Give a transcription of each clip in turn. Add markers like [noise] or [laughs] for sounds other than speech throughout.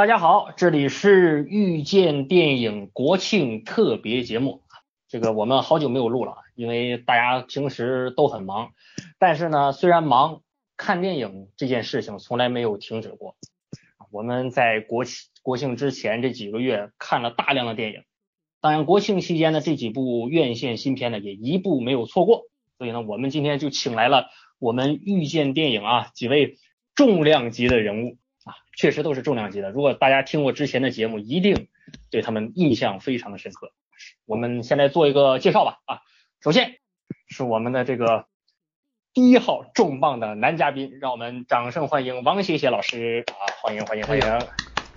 大家好，这里是遇见电影国庆特别节目。这个我们好久没有录了，因为大家平时都很忙。但是呢，虽然忙，看电影这件事情从来没有停止过。我们在国庆国庆之前这几个月看了大量的电影，当然国庆期间的这几部院线新片呢，也一部没有错过。所以呢，我们今天就请来了我们遇见电影啊几位重量级的人物。啊，确实都是重量级的。如果大家听过之前的节目，一定对他们印象非常的深刻。我们先来做一个介绍吧。啊，首先是我们的这个第一号重磅的男嘉宾，让我们掌声欢迎王谢谢老师。啊，欢迎欢迎欢迎！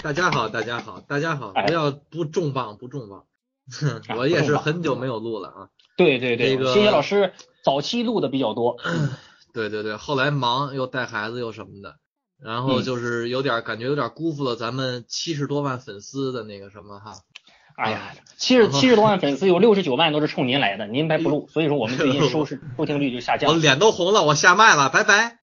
大家好，大家好，大家好！不要不重磅不重磅 [laughs] [laughs] 我也是很久没有录了啊。对对对，这个谢谢老师早期录的比较多。[clears throat] 对对对，后来忙又带孩子又什么的。然后就是有点感觉，有点辜负了咱们七十多万粉丝的那个什么哈。哎呀，七十七十多万粉丝有六十九万都是冲您来的，您白不录，[laughs] 所以说我们最近收视收听率就下降。我脸都红了，我下麦了，拜拜。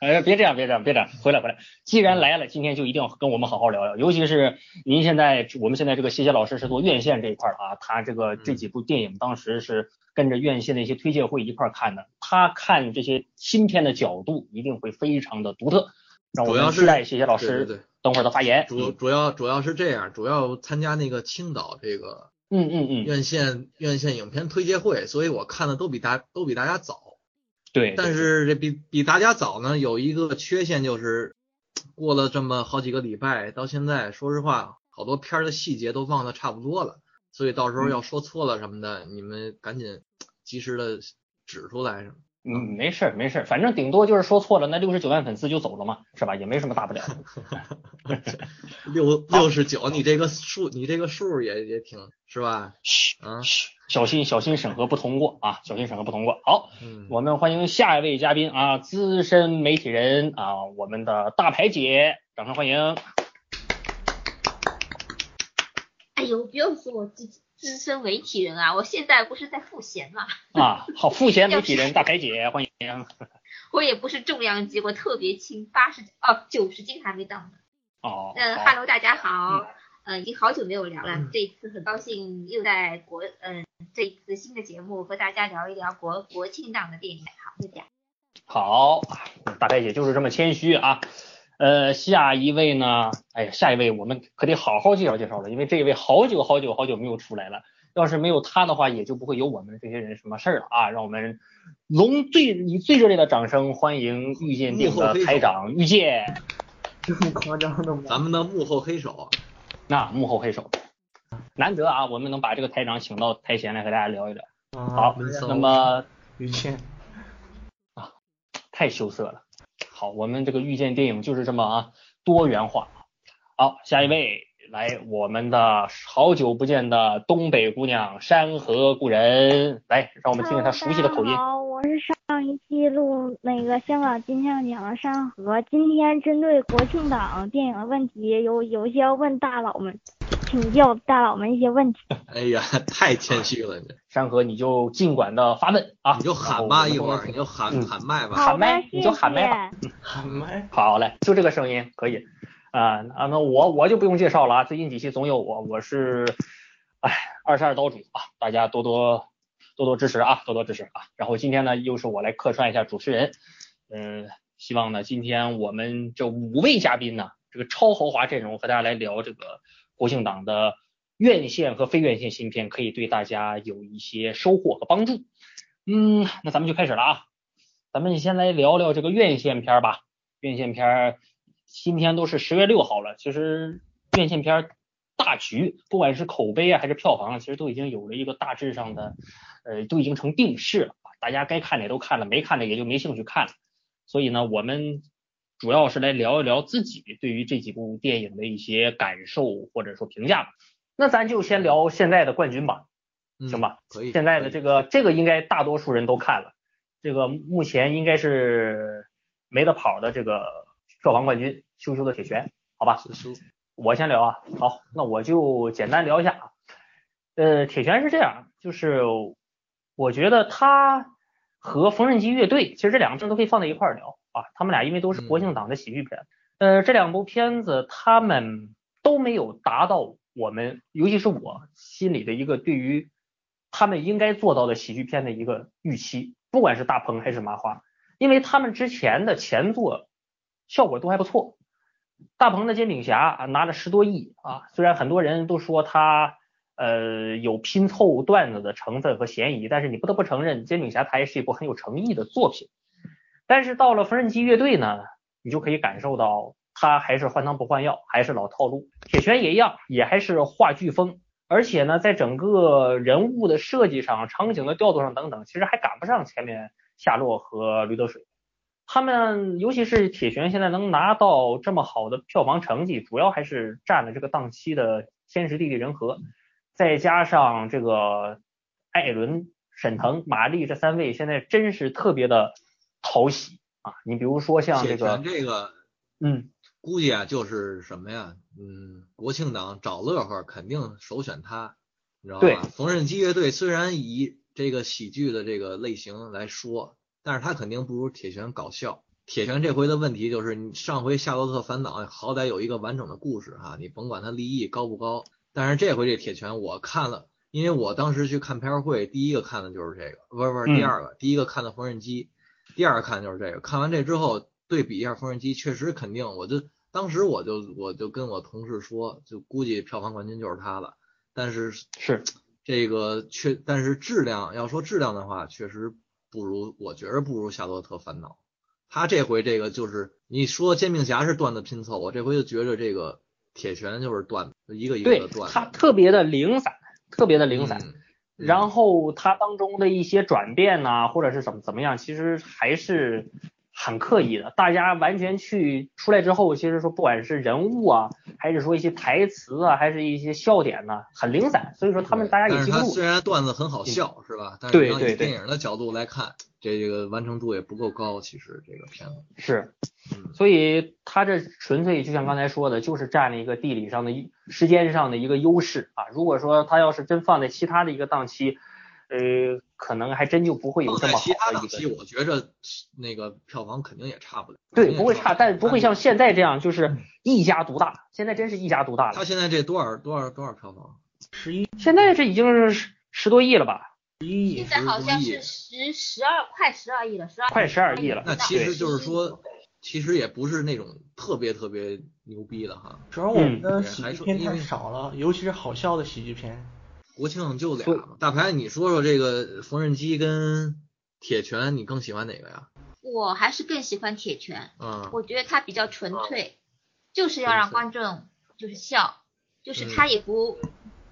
哎，别这样，别这样，别这样，回来回来。既然来了，今天就一定要跟我们好好聊聊。尤其是您现在，我们现在这个谢谢老师是做院线这一块的啊，他这个这几部电影当时是跟着院线的一些推介会一块看的，他看这些新片的角度一定会非常的独特。让我们期待谢谢老师等会儿的发言。主主要主要是这样，主要参加那个青岛这个嗯嗯嗯院线院线影片推介会，所以我看的都比大都比大家早。对，但是这比比大家早呢，有一个缺陷就是过了这么好几个礼拜，到现在说实话，好多片儿的细节都忘得差不多了，所以到时候要说错了什么的，你们赶紧及时的指出来什么。嗯，没事儿没事儿，反正顶多就是说错了，那六十九万粉丝就走了嘛，是吧？也没什么大不了。[laughs] [laughs] 六六十九，你这个数，你这个数也也挺是吧？嘘，嗯，嘘，小心小心审核不通过啊，小心审核不通过。好，我们欢迎下一位嘉宾啊，资深媒体人啊，我们的大牌姐，掌声欢迎。哎呦，不要说我自己。资深媒体人啊，我现在不是在赋闲嘛？啊，好，赋闲媒体人大凯姐欢迎。[laughs] 我也不是重量级，我特别轻，八十哦九十斤还没到呢。哦。嗯，Hello，大家好，嗯，已经好久没有聊了，这一次很高兴又在国，嗯，这一次新的节目和大家聊一聊国国庆档的电影，好，就这样。好，大凯姐就是这么谦虚啊。呃，下一位呢？哎呀，下一位我们可得好好介绍介绍了，因为这一位好久好久好久没有出来了。要是没有他的话，也就不会有我们这些人什么事儿了啊！让我们龙最以最热烈的掌声欢迎遇见电影的台长遇见。这么夸张的吗？咱们的幕后黑手。那幕后黑手，难得啊，我们能把这个台长请到台前来和大家聊一聊。好，那么遇见啊，太羞涩了。我们这个遇见电影就是这么啊多元化。好，下一位来，我们的好久不见的东北姑娘山河故人，来，让我们听听她熟悉的口音。好，我是上一期录那个香港金像奖的山河，今天针对国庆档电影的问题，有有些要问大佬们。请教大佬们一些问题。哎呀，太谦虚了，你山河你就尽管的发问啊，你就喊吧一会儿，你就喊喊麦吧，喊麦你就喊麦吧，喊麦。好嘞，就这个声音可以啊啊，那我我就不用介绍了啊，最近几期总有我，我是哎二十二刀主啊，大家多多多多支持啊，多多支持啊。然后今天呢，又是我来客串一下主持人，嗯，希望呢今天我们这五位嘉宾呢，这个超豪华阵容和大家来聊这个。国庆档的院线和非院线新片可以对大家有一些收获和帮助。嗯，那咱们就开始了啊。咱们先来聊聊这个院线片吧。院线片今天都是十月六号了，其实院线片大局，不管是口碑啊还是票房，其实都已经有了一个大致上的，呃，都已经成定势了。大家该看的也都看了，没看的也就没兴趣看了。所以呢，我们。主要是来聊一聊自己对于这几部电影的一些感受或者说评价吧。那咱就先聊现在的冠军吧，行吧？可以。现在的这个这个应该大多数人都看了，这个目前应该是没得跑的这个票房冠军《羞羞的铁拳》，好吧？我先聊啊。好，那我就简单聊一下啊。呃，铁拳是这样，就是我觉得他和缝纫机乐队，其实这两个片都可以放在一块聊。啊，他们俩因为都是国庆档的喜剧片，呃，这两部片子他们都都没有达到我们，尤其是我心里的一个对于他们应该做到的喜剧片的一个预期，不管是大鹏还是麻花，因为他们之前的前作效果都还不错。大鹏的煎饼侠啊拿了十多亿啊，虽然很多人都说他呃有拼凑段子的成分和嫌疑，但是你不得不承认煎饼侠它也是一部很有诚意的作品。但是到了缝纫机乐队呢，你就可以感受到他还是换汤不换药，还是老套路。铁拳也一样，也还是话剧风，而且呢，在整个人物的设计上、场景的调度上等等，其实还赶不上前面夏洛和驴得水。他们尤其是铁拳现在能拿到这么好的票房成绩，主要还是占了这个档期的天时地利人和，再加上这个艾伦、沈腾、马丽这三位现在真是特别的讨喜啊！你比如说像这铁个拳，这个嗯，估计啊就是什么呀？嗯，国庆档找乐呵肯定首选他，你知道对吧？缝纫机乐队虽然以这个喜剧的这个类型来说，但是他肯定不如铁拳搞笑。铁拳这回的问题就是，你上回《夏洛特烦恼》好歹有一个完整的故事哈，你甭管它立意高不高，但是这回这铁拳我看了，因为我当时去看片儿会，第一个看的就是这个，不是不是嗯第二个，第一个看的缝纫机，第二个看的就是这个。看完这之后对比一下缝纫机，确实肯定，我就当时我就我就跟我同事说，就估计票房冠军就是他了。但是是 [tsk] 这个确，但是质量要说质量的话，确实不如，我觉得不如《夏洛特烦恼》。他这回这个就是你说煎饼侠是段子拼凑，我这回就觉着这个铁拳就是段子，一个一个对的段子。它特别的零散，特别的零散。嗯然后它当中的一些转变呐、或者是怎么怎么样，其实还是很刻意的。大家完全去出来之后，其实说不管是人物啊，还是说一些台词啊，还是一些笑点呢、很零散。所以说他们大家也记不住。嗯虽然段子很好笑，是吧？但是你要以对对对电影的角度来看，这个完成度也不够高。其实这个片子，是嗯，所以他这纯粹就像刚才说的，就是占了一个地理上的时间上的一个优势啊。如果说他要是真放在其他的一个档期，呃，可能还真就不会有这么好的一个我觉着那个票房肯定也差不了。对，不会差，但不会像现在这样，就是一家独大。现在真是一家独大了。他现在这多少多少多少票房？十一现在这已经是十十多亿了吧，十一亿现，在好像是十十二快十二亿了，十二快十二亿了。那其实就是说，其实也不是那种特别特别牛逼的哈。主要我们嗯的喜还剧片太少了，尤其是好笑的喜剧片。国庆就俩嘛。大牌，你说说这个缝纫机跟铁拳，你更喜欢哪个呀？我还是更喜欢铁拳，嗯，我觉得它比较纯粹，就是要让观众就是笑，就是他也不、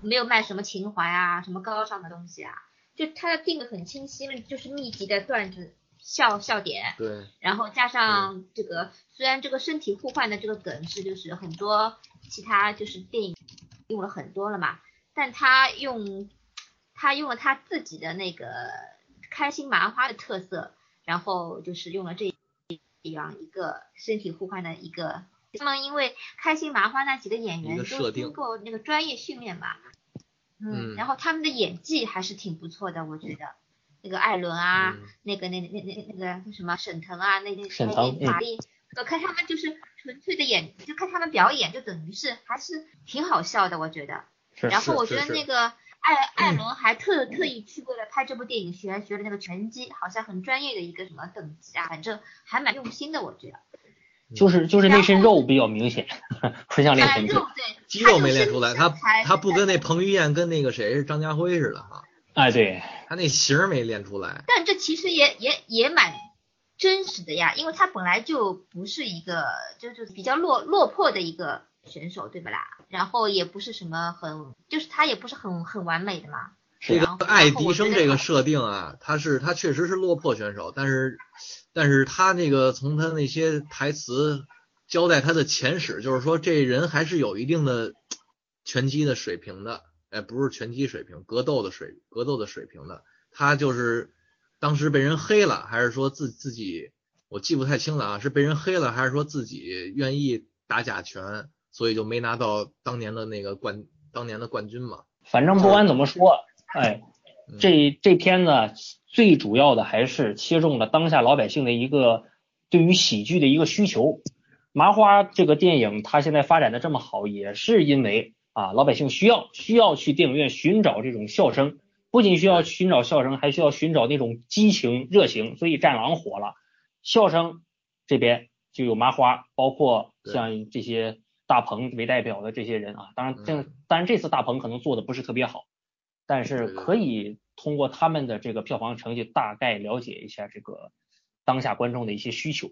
没有卖什么情怀啊，什么高尚的东西啊，就它定的很清晰，就是密集的段子笑笑点，对，然后加上这个，虽然这个身体互换的这个梗是就是很多其他就是电影用了很多了嘛，但他用他用了他自己的那个开心麻花的特色，然后就是用了这样一个身体互换的一个。他们因为开心麻花那几个演员都经过那个专业训练嘛，嗯嗯，然后他们的演技还是挺不错的，我觉得。那个艾伦啊，嗯那个那那那那那个叫什么沈腾啊，那那那沈腾那马丽，我看他们就是纯粹的演，就看他们表演，就等于是还是挺好笑的，我觉得。是然后我觉得那个艾 [clears throat] 艾伦还特特意去为了拍这部电影学学了那个拳击，好像很专业的一个什么等级啊，反正还蛮用心的，我觉得。就是就是那身肉比较明显，不像练哎，拳击。肉对，肌肉没练出来，他他不跟那彭于晏跟那个谁是张家辉似的哈，哎，对，他那型儿没练出来。但这其实也也也蛮真实的呀，因为他本来就不是一个就是比较落落魄的一个选手，对不啦？然后也不是什么很，就是他也不是很很完美的嘛。这个爱迪生这个设定啊，他是他确实是落魄选手，但是但是他那个从他那些台词交代他的前史，就是说这人还是有一定的拳击的水平的，哎，不是拳击水平，格斗的水格斗的水平的。他就是当时被人黑了，还是说自自己我记不太清了啊，是被人黑了，还是说自己愿意打假拳，所以就没拿到当年的那个冠当年的冠军嘛？反正不管怎么说，哎，嗯这这片子最主要的还是切中了当下老百姓的一个对于喜剧的一个需求。麻花这个电影它现在发展的这么好，也是因为啊老百姓需要需要去电影院寻找这种笑声，不仅需要寻找笑声，还需要寻找那种激情热情，所以战狼火了。笑声这边就有麻花，包括像这些大鹏为代表的这些人啊，当然这当然这次大鹏可能做的不是特别好，但是可以通过他们的这个票房成绩大概了解一下这个当下观众的一些需求。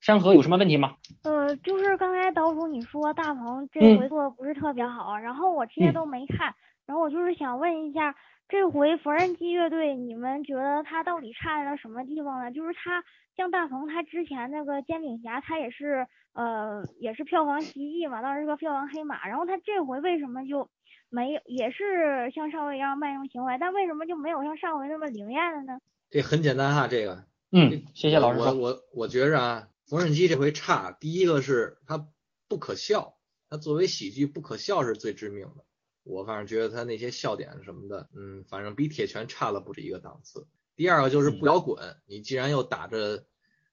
山河有什么问题吗？呃，就是刚才岛主你说大鹏这回做的不是特别好，然后我这些都没看，然后我就是想问一下，这回缝纫机乐队你们觉得他到底差在了什么地方呢？就是他像大鹏他之前那个煎饼侠，他也是呃也是票房奇迹嘛，当时是个票房黑马，然后他这回为什么就没有也是像上回一样卖弄情怀，但为什么就没有像上回那么灵验了呢？这很简单哈，这个，嗯，谢谢老师我我我觉着啊。缝纫机这回差，第一个是它不可笑，它作为喜剧不可笑是最致命的。我反正觉得他那些笑点什么的，嗯，反正比铁拳差了不止一个档次。第二个就是不摇滚，你既然又打着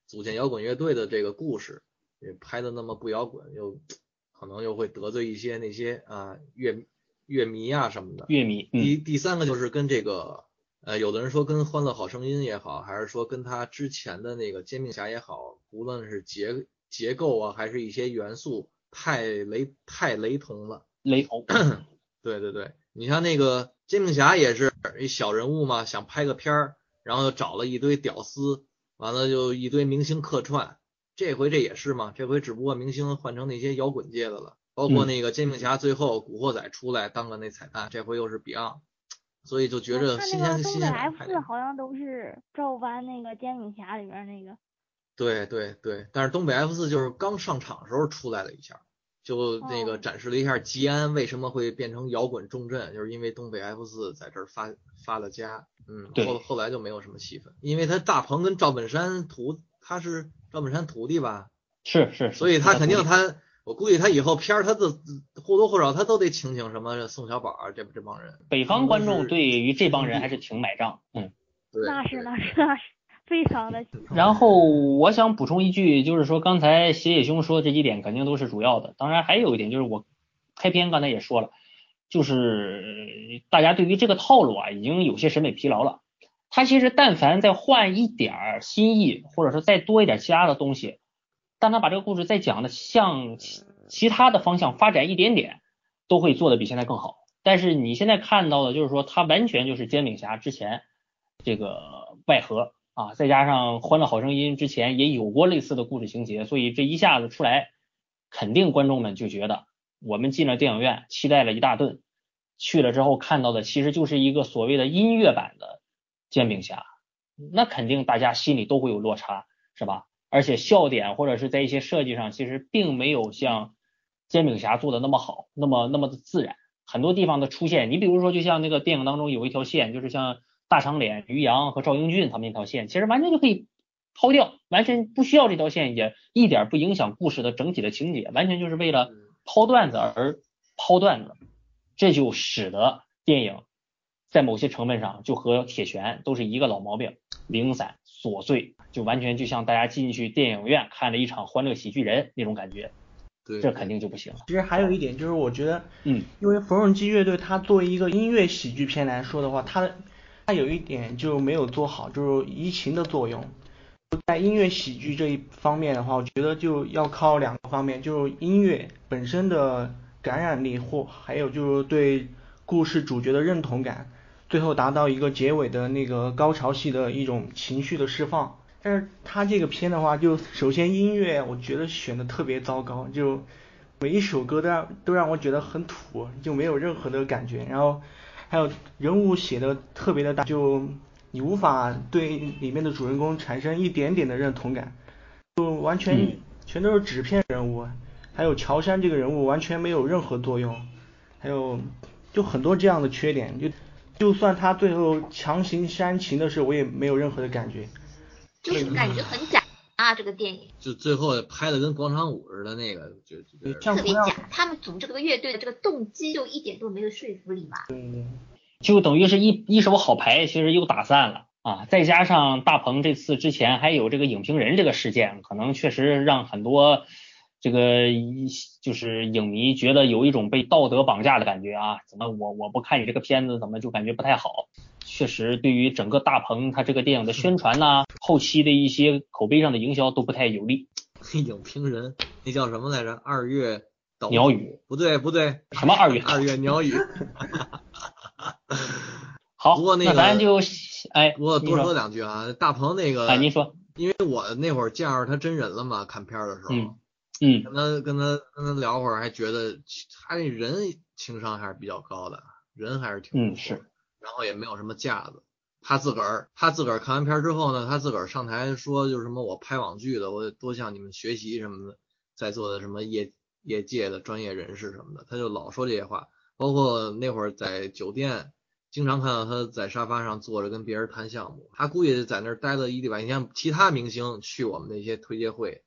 组建摇滚乐队的这个故事，也拍的那么不摇滚，又可能又会得罪一些那些啊乐乐迷啊什么的。乐迷。第第三个就是跟这个。呃，有的人说跟《欢乐好声音》也好，还是说跟他之前的那个《煎饼侠》也好，无论是结结构啊，还是一些元素，太雷太雷同了。雷同。[clears throat] 对对对，你像那个《煎饼侠》也是一小人物嘛，想拍个片儿，然后又找了一堆屌丝，完了就一堆明星客串。这回这也是嘛，这回只不过明星换成那些摇滚界的了，包括那个《煎饼侠》最后古惑仔出来当个那彩蛋，这回又是 Beyond。所以就觉着新鲜新鲜。F 四好像都是照搬那个煎饼侠里边那个。对对对，但是东北 F 四就是刚上场时候出来了一下，就那个展示了一下吉安为什么会变成摇滚重镇，就是因为东北 F 四在这儿发发了家。嗯，后后来就没有什么戏份，因为他大鹏跟赵本山徒他是赵本山徒弟吧？是是。所以他肯定他。我估计他以后片儿，他都或多或少他都得请请什么宋小宝啊，这这帮人。北方观众对于这帮人还是挺买账，嗯。那是那是那是非常的。然后我想补充一句，就是说刚才斜野兄说的这几点肯定都是主要的，当然还有一点就是我开篇刚才也说了，就是大家对于这个套路啊已经有些审美疲劳了。他其实但凡再换一点儿新意，或者说再多一点其他的东西。但他把这个故事再讲的向其他的方向发展一点点，都会做的比现在更好。但是你现在看到的，就是说他完全就是煎饼侠之前这个外核啊，再加上欢乐好声音之前也有过类似的故事情节，所以这一下子出来，肯定观众们就觉得我们进了电影院，期待了一大顿，去了之后看到的其实就是一个所谓的音乐版的煎饼侠，那肯定大家心里都会有落差，是吧？而且笑点或者是在一些设计上，其实并没有像煎饼侠做的那么好，那么那么的自然。很多地方的出现，你比如说，就像那个电影当中有一条线，就是像大长脸于洋和赵英俊他们那条线，其实完全就可以抛掉，完全不需要这条线，也一点不影响故事的整体的情节，完全就是为了抛段子而抛段子，这就使得电影在某些成分上就和铁拳都是一个老毛病，零散。琐碎，就完全就像大家进去电影院看了一场欢乐喜剧人那种感觉，对，这肯定就不行了。其实还有一点就是，我觉得，嗯，因为缝纫机乐队它作为一个音乐喜剧片来说的话，它它有一点就没有做好，就是移情的作用。在音乐喜剧这一方面的话，我觉得就要靠两个方面，就是音乐本身的感染力，或还有就是对故事主角的认同感。最后达到一个结尾的那个高潮戏的一种情绪的释放，但是他这个片的话，就首先音乐我觉得选的特别糟糕，就每一首歌都让都让我觉得很土，就没有任何的感觉。然后还有人物写的特别的大，就你无法对里面的主人公产生一点点的认同感，就完全全都是纸片人物。还有乔杉这个人物完全没有任何作用，还有就很多这样的缺点就。就算他最后强行煽情的时候，我也没有任何的感觉，就是感觉很假啊！这个电影就最后拍的跟广场舞似的那个，就特别假。他们组这个乐队的这个动机就一点都没有说服力嘛。对，就等于是一一手好牌，其实又打散了啊！再加上大鹏这次之前还有这个影评人这个事件，可能确实让很多这个一就是影迷觉得有一种被道德绑架的感觉啊，怎么我我不看你这个片子，怎么就感觉不太好？确实，对于整个大鹏他这个电影的宣传呐、后期的一些口碑上的营销都不太有利。[laughs] 影评人那叫什么来着？二月岛鸟语。不对不对，什么二月？[laughs] 二月鸟语。[laughs] 好，不过那个咱就哎，我多说。说两句啊，大鹏那个，哎，您说，因为我那会儿见着他真人了嘛，看片儿的时候，嗯嗯。跟他跟他跟他聊会儿，还觉得他这人情商还是比较高的，人还是挺嗯是然后也没有什么架子。他自个儿他自个儿看完片之后呢，他自个儿上台说，就是什么我拍网剧的，我得多向你们学习什么的，在座的什么业业界的专业人士什么的，他就老说这些话。包括那会儿在酒店，经常看到他在沙发上坐着跟别人谈项目，他估计在那儿待了一礼拜。你像其他明星去我们那些推介会，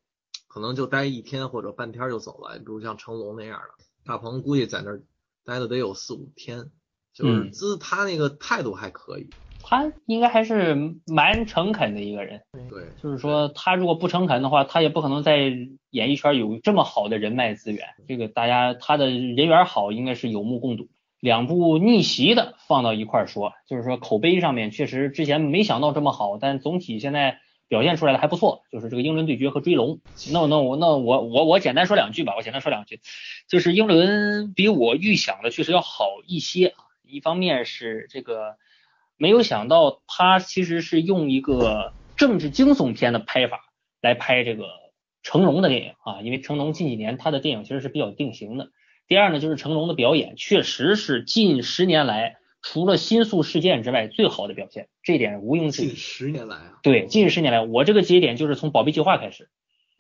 可能就待一天或者半天就走了，比如像成龙那样的，大鹏估计在那儿待了得有四五天，就是嗯姿他那个态度还可以，他应该还是蛮诚恳的一个人。对，就是说，他如果不诚恳的话，他也不可能在演艺圈有这么好的人脉资源。这个大家他的人缘好，应该是有目共睹。两部逆袭的放到一块儿说，就是说口碑上面确实之前没想到这么好，但总体现在表现出来的还不错。就是这个英伦对决和追龙，那那我那我我我简单说两句吧，我简单说两句，就是英伦比我预想的确实要好一些啊。一方面是这个没有想到他其实是用一个政治惊悚片的拍法来拍这个成龙的电影啊，因为成龙近几年他的电影其实是比较定型的。第二呢，就是成龙的表演确实是近十年来除了新宿事件之外最好的表现，这一点毋庸置疑近。十年来啊，对，近十年来，我这个节点就是从宝贝计划开始，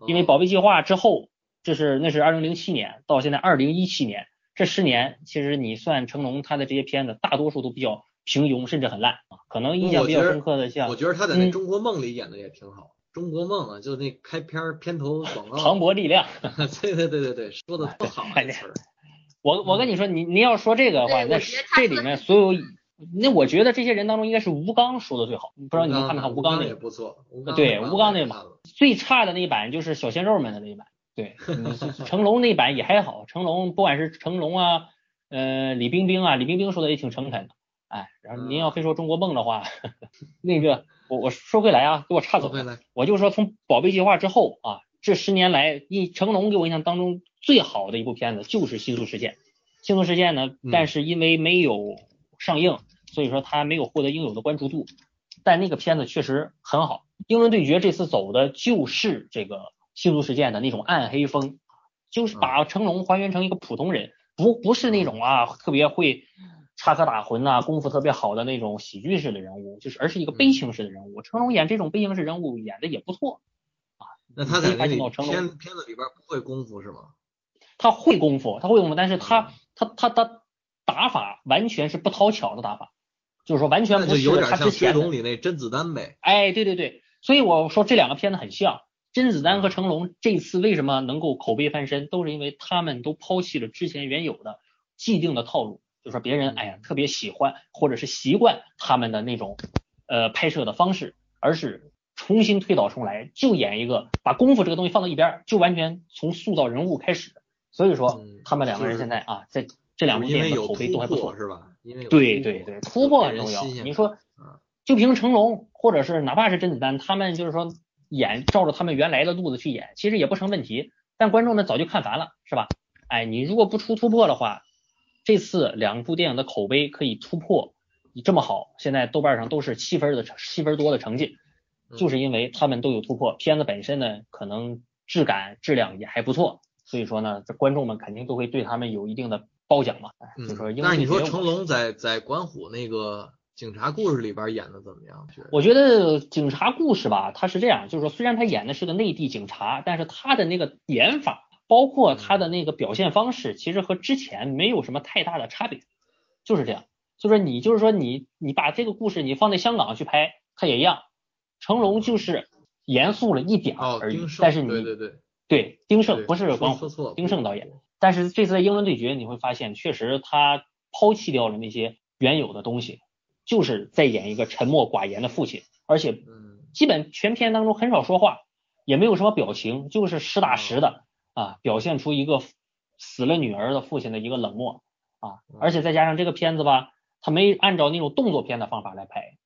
因为哦宝贝计划之后，这是那是二零零七年到现在二零一七年这十年，其实你算成龙他的这些片子，大多数都比较平庸，甚至很烂啊。可能印象比较深刻的像我觉得他在中国梦》里演的也挺好，中国梦》啊，就那开篇儿片头广告，[laughs] 磅礴力量。[laughs] 对对对对对，说的多好啊，词儿。[laughs] 我我跟你说，你你要说这个的话，那对我觉得他这里面所有，那我觉得这些人当中应该是吴刚说的最好。不知道你们看没看吴刚那个？也不错，对吴刚那版最差的那一版就是小鲜肉们的那一版。对，成龙那版也还好，成龙不管是成龙啊，呃，李冰冰啊，李冰冰说的也挺诚恳的。哎，然后您要非说中国梦的话，[laughs] 那个我我说回来啊，给我岔走我就说从宝贝计划之后啊，这十年来，一成龙给我印象当中最好的一部片子就是《新宿事件》。《新宿事件》呢，嗯但是因为没有上映，所以说他没有获得应有的关注度。但那个片子确实很好。英伦对决这次走的就是这个《新宿事件》的那种暗黑风，就是把成龙还原成一个普通人，不不是那种啊特别会插科打诨啊、功夫特别好的那种喜剧式的人物，就是而是一个悲情式的人物。成龙演这种悲情式人物演的也不错啊，那他在那里你可以发现到成龙片片子里边不会功夫是吗？他会功夫，他会功夫，但是他他他他打法完全是不讨巧的打法，就是说完全不是有点像《水他之前的桶》里那甄子丹呗。哎，对对对，所以我说这两个片子很像。甄子丹和成龙这次为什么能够口碑翻身，都是因为他们都抛弃了之前原有的既定的套路，就说别人哎呀特别喜欢或者是习惯他们的那种呃拍摄的方式，而是重新推倒重来，就演一个把功夫这个东西放到一边，就完全从塑造人物开始。所以说嗯他们两个人现在啊，在这两部电影的口碑都还不错。是吧？因为对对对，突破很重要。你说嗯，就凭成龙，或者是哪怕是甄子丹，他们就是说演照着他们原来的路子去演，其实也不成问题。但观众呢早就看烦了，是吧？哎，你如果不出突破的话，这次两部电影的口碑可以突破，你这么好，现在豆瓣上都是七分的成七分多的成绩，嗯就是因为他们都有突破。片子本身呢，可能质感质量也还不错，所以说呢，这观众们肯定都会对他们有一定的褒奖嘛。哎就说嗯，英但是你说成龙在在管虎那个警察故事里边演的怎么样？我觉得警察故事吧，他是这样，就是说虽然他演的是个内地警察，但是他的那个演法，包括他的那个表现方式，其实和之前没有什么太大的差别，就是这样。就说你就是说你你把这个故事你放在香港去拍，它也一样。成龙就是严肃了一点儿哦，但是你对对对，对丁晟不是说管虎，说错了，丁晟导演。但是这次的英伦对决，你会发现，确实他抛弃掉了那些原有的东西，就是在演一个沉默寡言的父亲，而且嗯。基本全片当中很少说话，也没有什么表情，就是实打实的啊，表现出一个死了女儿的父亲的一个冷漠啊，而且再加上这个片子吧，他没按照那种动作片的方法来拍，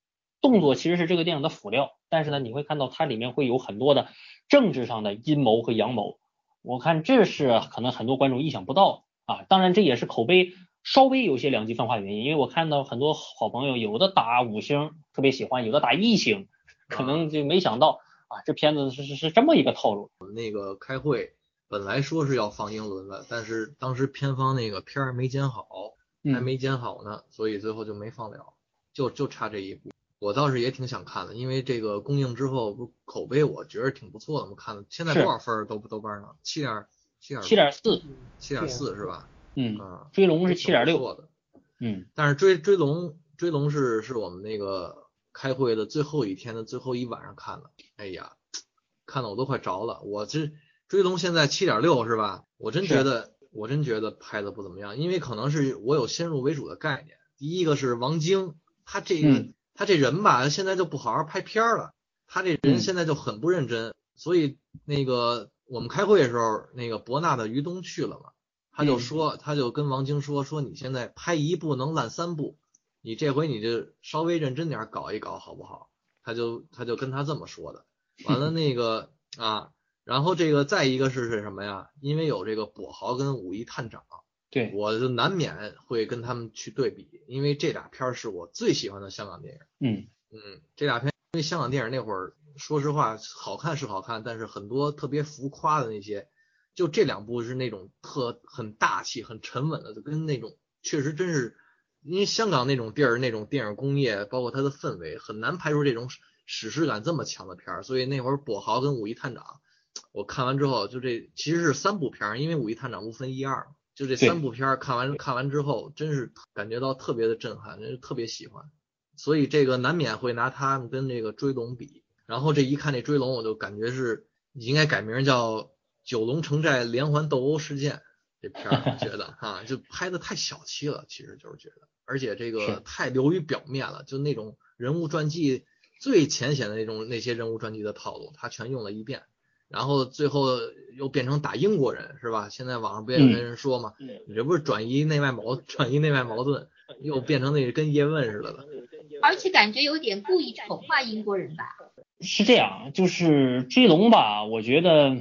动作其实是这个电影的辅料，但是呢，你会看到它里面会有很多的政治上的阴谋和阳谋，我看这是可能很多观众意想不到啊，当然这也是口碑稍微有些两极分化的原因，因为我看到很多好朋友有的打五星特别喜欢，有的打一星，可能就没想到啊，这片子是是是这么一个套路。那个开会本来说是要放英伦的，但是当时片方那个片儿没剪好，还嗯没剪好呢，所以最后就没放了，就就差这一步。我倒是也挺想看的，因为这个公映之后，不口碑我觉得挺不错的。我们看的现在多少分儿豆豆瓣呢？七点七点七点四，七点四是吧？嗯，啊，追龙是七点六，错的。嗯但是追追龙追龙是是我们那个开会的最后一天的最后一晚上看的，哎呀，看的我都快着了。我这追龙现在七点六是吧？我真觉得我真觉得拍的不怎么样，因为可能是我有先入为主的概念。第一个是王晶，他这个、嗯他这人吧，现在就不好好拍片儿了，他这人嗯现在就很不认真，所以那个我们开会的时候，那个博纳的于东去了嘛。他就嗯说，他就跟王晶说，说你现在拍一部能烂三部，你这回你就稍微认真点儿搞一搞好不好？他就他就跟他这么说的。完了 [laughs] 那个啊，然后这个再一个是是什么呀？因为有这个跛豪跟武义探长，对，我就难免会跟他们去对比，因为这俩片儿是我最喜欢的香港电影。嗯嗯，这俩片因为香港电影那会儿，说实话好看是好看，但是很多特别浮夸的那些，就这两部是那种特很大气、很沉稳的，就跟那种确实真是，因为香港那种地儿那种电影工业，包括它的氛围，很难拍出这种史诗感这么强的片儿。所以那会儿跛豪跟五一探长，我看完之后，就这其实是三部片儿，因为五一探长不分一二，就这三部片儿看完看完之后，真是感觉到特别的震撼，真特别喜欢。所以这个难免会拿他们跟这个追龙比，然后这一看这追龙，我就感觉是应该改名叫《九龙城寨连环斗殴事件》这片儿，觉得啊，就拍的太小气了，其实就是觉得，而且这个太流于表面了，就那种人物传记最浅显的那种那些人物传记的套路，他全用了一遍。然后最后又变成打英国人是吧？现在网上不也有些人说嘛，你这不是转移内外矛转移内外矛盾，又变成那个跟叶问似的了。而且感觉有点故意丑化英国人吧。是这样，就是追龙吧，我觉得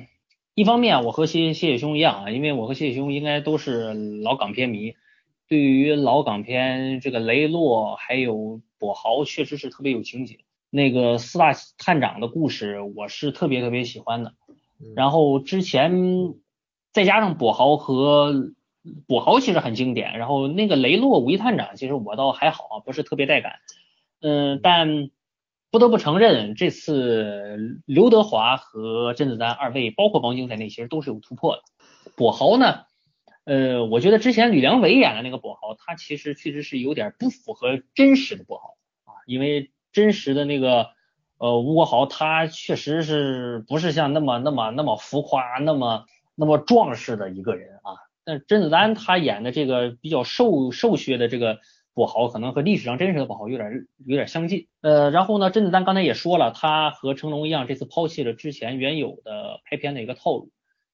一方面我和谢谢谢兄一样啊，因为我和谢谢兄应该都是老港片迷，对于老港片这个雷洛还有跛豪确实是特别有情节。那个四大探长的故事我是特别特别喜欢的，嗯然后之前再加上跛豪和跛豪其实很经典，然后那个雷洛五一探长其实我倒还好啊，不是特别带感，嗯，但不得不承认这次刘德华和甄子丹二位，包括王晶在内，其实都是有突破的。跛豪呢，呃，我觉得之前吕良伟演的那个跛豪，他其实确实是有点不符合真实的跛豪啊，因为真实的那个。呃，吴国豪他确实是不是像那么那么那么浮夸，那么那么壮实的一个人啊？但甄子丹他演的这个比较瘦瘦削的这个跛豪，可能和历史上真实的跛豪有点有点相近。呃，然后呢，甄子丹刚才也说了，他和成龙一样，这次抛弃了之前原有的拍片的一个套路，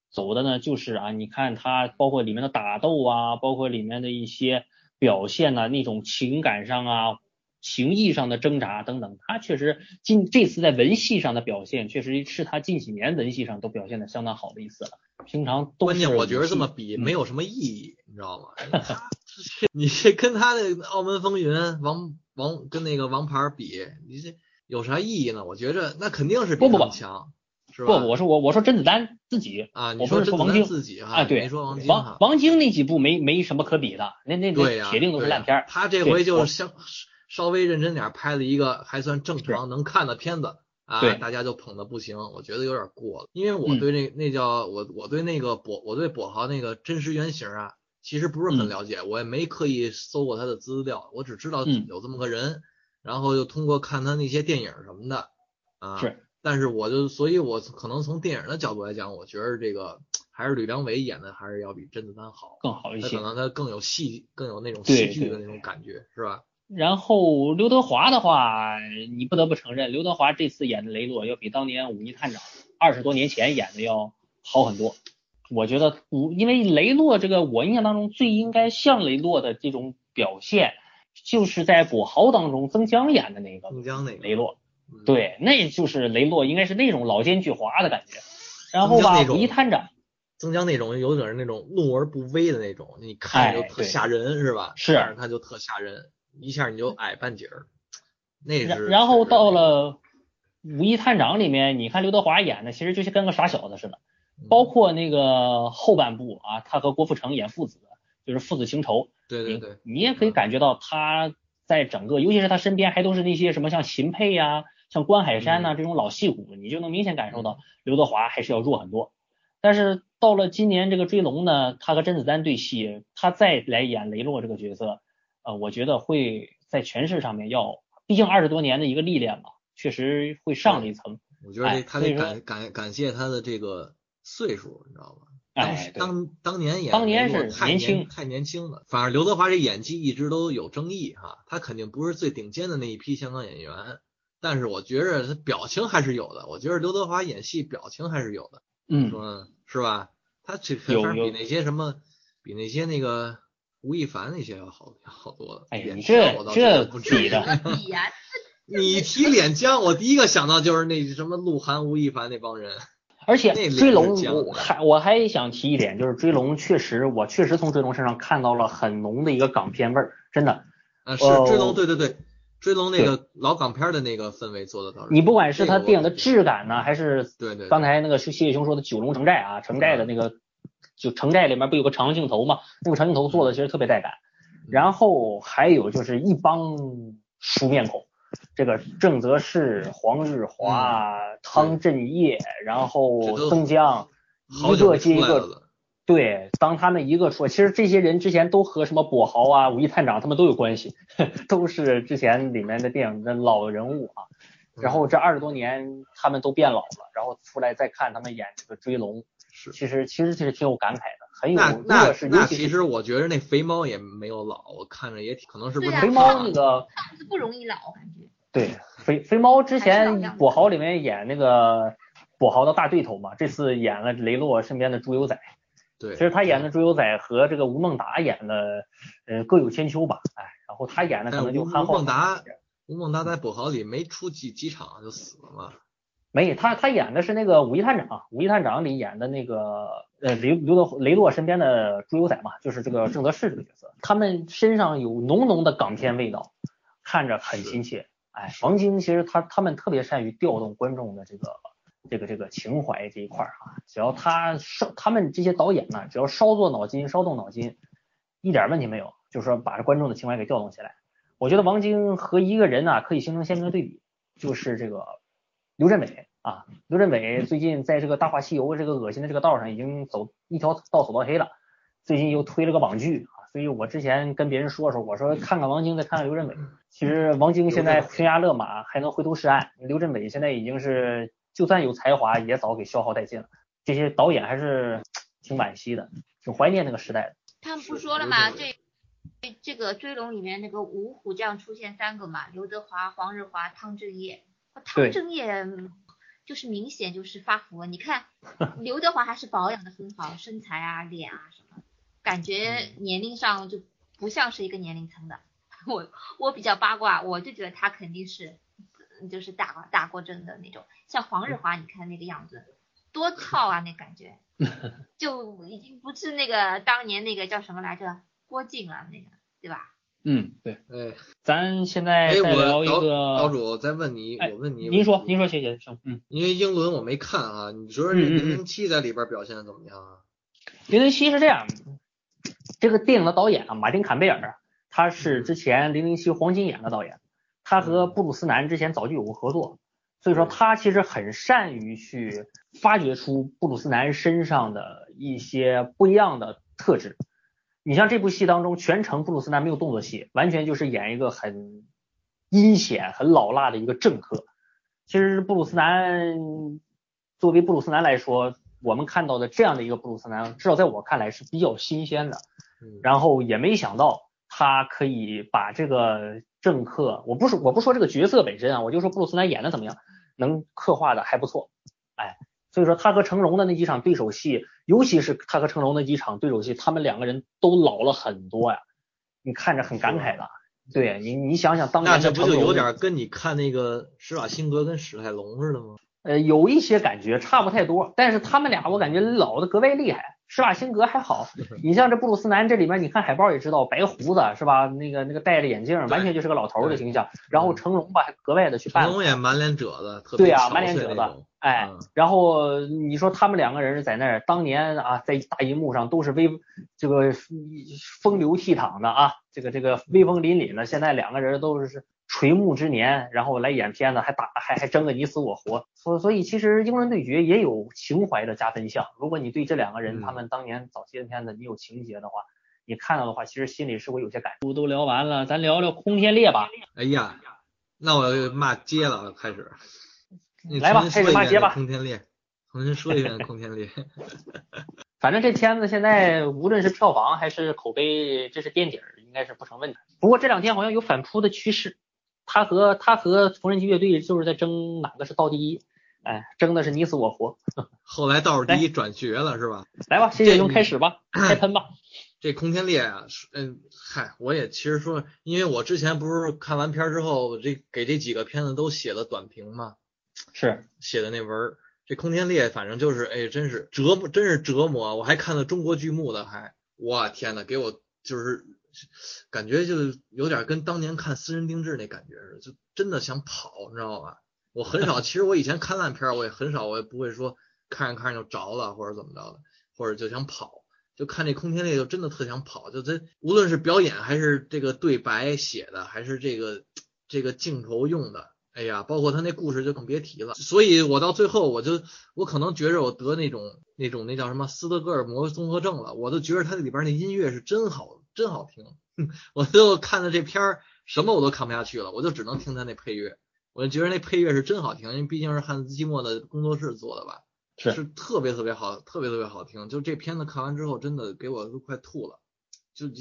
走的呢就是啊，你看他包括里面的打斗啊，包括里面的一些表现呐、那种情感上啊。情义上的挣扎等等，他确实近这次在文戏上的表现，确实是他近几年文戏上都表现的相当好的一次了。平常都关键我觉得这么比嗯没有什么意义，你知道吗？[laughs] 他 [laughs] 你这跟他的《澳门风云》王王跟那个王牌比，你这有啥意义呢？我觉着那肯定是比不不不他们强，是吧？不，我说我我说甄子丹自己啊，你我不是王晶自己哈，啊，对，没说王晶王，王晶那几部没没什么可比的，那那对呀，那铁定都是烂片儿。他这回就是相稍微认真点拍了一个还算正常能看的片子啊，大家就捧的不行，我觉得有点过了，因为我嗯对那那叫我我对那个跛我对跛豪那个真实原型啊，其实不是很嗯了解，我也没刻意搜过他的资料，我只知道嗯有这么个人，然后又通过看他那些电影什么的啊，是，但是我就所以，我可能从电影的角度来讲，我觉得这个还是吕良伟演的还是要比甄子丹好。更好一些他可。能他更有戏，更有那种对戏剧的那种感觉，是吧？然后刘德华的话，你不得不承认，刘德华这次演的雷洛要比当年《武义探长》二十多年前演的要好很多，我觉得我因为雷洛这个，我印象当中最应该像雷洛的这种表现，就是在跛豪当中曾江演的那个曾江那个雷洛，嗯，对，那就是雷洛应该是那种老奸巨猾的感觉。然后吧一探长曾江那种有点那种怒而不威的那种，你看着吓人，是吧？是看着他就特吓人，一下你就矮半截儿。那是。然然后到了五一探长里面，你看刘德华演的其实就是跟个傻小子似的，嗯包括那个后半部啊，他和郭富城演父子，就是父子情仇，你对对对，你也可以感觉到他在整个，尤其是他身边还都是那些什么像秦沛呀、像关海山嗯呐、这种老戏骨，你就能明显感受到刘德华还是要弱很多。但是到了今年这个追龙呢，他和甄子丹对戏，他再来演雷洛这个角色，呃，我觉得会在诠释上面要，毕竟二十多年的一个历练嘛，确实会上了一层。我觉得他得感感感谢他的这个岁数，你知道吧？当当当年演当年是太年轻太年轻了。反正刘德华这演技一直都有争议哈，他肯定不是最顶尖的那一批香港演员，但是我觉着他表情还是有的。我觉得刘德华演戏表情还是有的，嗯，说是吧？他这比那些什么，比那些那个吴亦凡那些要好好多了。哎呀你这这不比的 [laughs] [laughs] 你提脸僵，我第一个想到就是那什么鹿晗、吴亦凡那帮人。而且追龙我还我还想提一点，就是追龙确实，我确实从追龙身上看到了很浓的一个港片味儿，真的。啊，是哦追龙，对对对，追龙那个老港片的那个氛围做的倒是。你不管是它这个我电影的质感呢，还是对对，刚才那个谢谢兄说的九龙城寨啊，城寨的那个就城寨里面不有个长镜头嘛？那个长镜头做的其实特别带感。然后还有就是一帮熟面孔，这个郑则仕、黄日华、汤镇业，然后都曾江，一个接一个。对，当他们一个说，其实这些人之前都和什么跛豪啊、武义探长他们都有关系，[laughs] 都是之前里面的电影的老人物啊。然后这二十多年他们都变老了，然后出来再看他们演这个追龙，是其实其实是挺有感慨的，很有。那那果是那其实我觉得那肥猫也没有老，我看着也挺可能是不是啊肥猫那个胖子不容易老，感觉。对肥肥猫之前跛豪里面演那个跛豪的大对头嘛，这次演了雷洛身边的猪油仔。对，其实他演的猪油仔和这个吴孟达演的，呃，各有千秋吧，哎，然后他演的可能就憨厚吴孟达吴孟达在跛豪里没出几几场就死了嘛。没他他演的是那个《五一探长》，《五一探长》里演的那个呃刘刘德雷洛身边的猪油仔嘛，就是这个郑则仕这个角色，他们身上有浓浓的港片味道，看着很亲切。哎，王晶其实他他们特别善于调动观众的这个这个这个情怀这一块儿啊，只要他稍他们这些导演呢，只要稍做脑筋稍动脑筋，一点问题没有，就是说把这观众的情怀给调动起来。我觉得王晶和一个人呢可以形成鲜明的对比，就是这个刘镇伟啊，刘镇伟最近在这个《大话西游》这个恶心的这个道上已经走一条道走到黑了，最近又推了个网剧啊，所以我之前跟别人说说，我说看看王晶再看看刘镇伟，其实王晶现在悬崖勒马还能回头是岸，刘镇伟现在已经是就算有才华也早给消耗殆尽了，这些导演还是挺惋惜的，挺怀念那个时代的。他们不说了吗？这这这个追龙里面那个五虎将出现三个嘛，刘德华、黄日华、汤镇业。汤镇业嗯就是明显就是发福。你看刘德华还是保养的很好，身材啊、脸啊什么，感觉年龄上就不像是一个年龄层的。我我比较八卦，我就觉得他肯定是嗯就是打打过针的那种。像黄日华，你看那个样子，多糙啊，那感觉。[laughs] 就已经不是那个当年那个叫什么来着郭靖了，那个对吧？嗯，对，哎咱现在哎，再聊一个，岛主再问你，哎我问你，您说，您说，谢谢行，嗯。因为英伦我没看啊，你觉得这嗯嗯嗯零零七在里边表现的怎么样啊？零零七是这样，这个电影的导演啊，马丁坎贝尔，他是之前零零七黄金眼的导演，他和布鲁斯南之前早就有过合作，所以说他其实很善于去发掘出布鲁斯南身上的一些不一样的特质。你像这部戏当中，全程布鲁斯南没有动作戏，完全就是演一个很阴险、很老辣的一个政客。其实布鲁斯南作为布鲁斯南来说，我们看到的这样的一个布鲁斯南，至少在我看来是比较新鲜的。嗯然后也没想到他可以把这个政客，我不是我不说这个角色本身啊，我就说布鲁斯南演的怎么样，能刻画的还不错。哎，所以说他和成龙的那几场对手戏，尤其是他和成龙那几场对手戏，他们两个人都老了很多呀，你看着很感慨的。对你，你想想当年那这不就有点跟你看那个施瓦辛格跟史泰龙似的吗？呃，有一些感觉差不太多，但是他们俩我感觉老的格外厉害。施瓦辛格还好，[laughs] 你像这布鲁斯南这里面，你看海报也知道，白胡子是吧？那个那个戴着眼镜，完全就是个老头的形象。然后成龙吧，还格外的去扮成龙也满脸褶子，特别对呀、憔满脸褶子哎嗯，然后你说他们两个人在那儿，当年啊，在大荧幕上都是威这个风流倜傥的啊，这个这个威风凛凛的，现在两个人都是垂暮之年，然后来演片子，还打还还争个你死我活，所所以其实英伦对决也有情怀的加分项。如果你对这两个人嗯他们当年早期的片子你有情节的话，你看到的话，其实心里是会有些感触。都聊完了，咱聊聊空天猎吧。哎呀，那我就骂街了，开始。你来吧开始骂街吧空天猎，重新说一遍空天猎。[laughs] 反正这片子现在无论是票房还是口碑，这是垫底儿，应该是不成问题。不过这两天好像有反扑的趋势，他和他和缝纫机乐队就是在争哪个是倒第一，哎，争的是你死我活。[laughs] 后来倒数第一转学了是吧？来吧，谢谢兄开始吧，[clears throat] 开喷吧。这空天猎啊，嗯，嗨，我也其实说，因为我之前不是看完片儿之后，这给这几个片子都写了短评嘛，是，写的那文儿。这空天猎反正就是，哎，真是折磨，真是折磨。我还看了中国剧目的，还，我天呐，给我就是感觉就是有点跟当年看私人定制那感觉似的，就真的想跑，你知道吧？我很少，[laughs] 其实我以前看烂片儿，我也很少，我也不会说看着看着就着了或者怎么着的，或者就想跑。就看这空天猎就真的特想跑，就这无论是表演还是这个对白写的，还是这个这个镜头用的，哎呀，包括他那故事就更别提了。所以我到最后我就我可能觉着我得那种那种那叫什么斯德哥尔摩综合症了，我都觉着他里边那音乐是真好真好听，[laughs] 我就看的这片儿什么我都看不下去了，我就只能听他那配乐，我就觉得那配乐是真好听，因为毕竟是汉斯季默的工作室做的吧。是是特别特别好，特别特别好听。就这片子看完之后，真的给我都快吐了。就这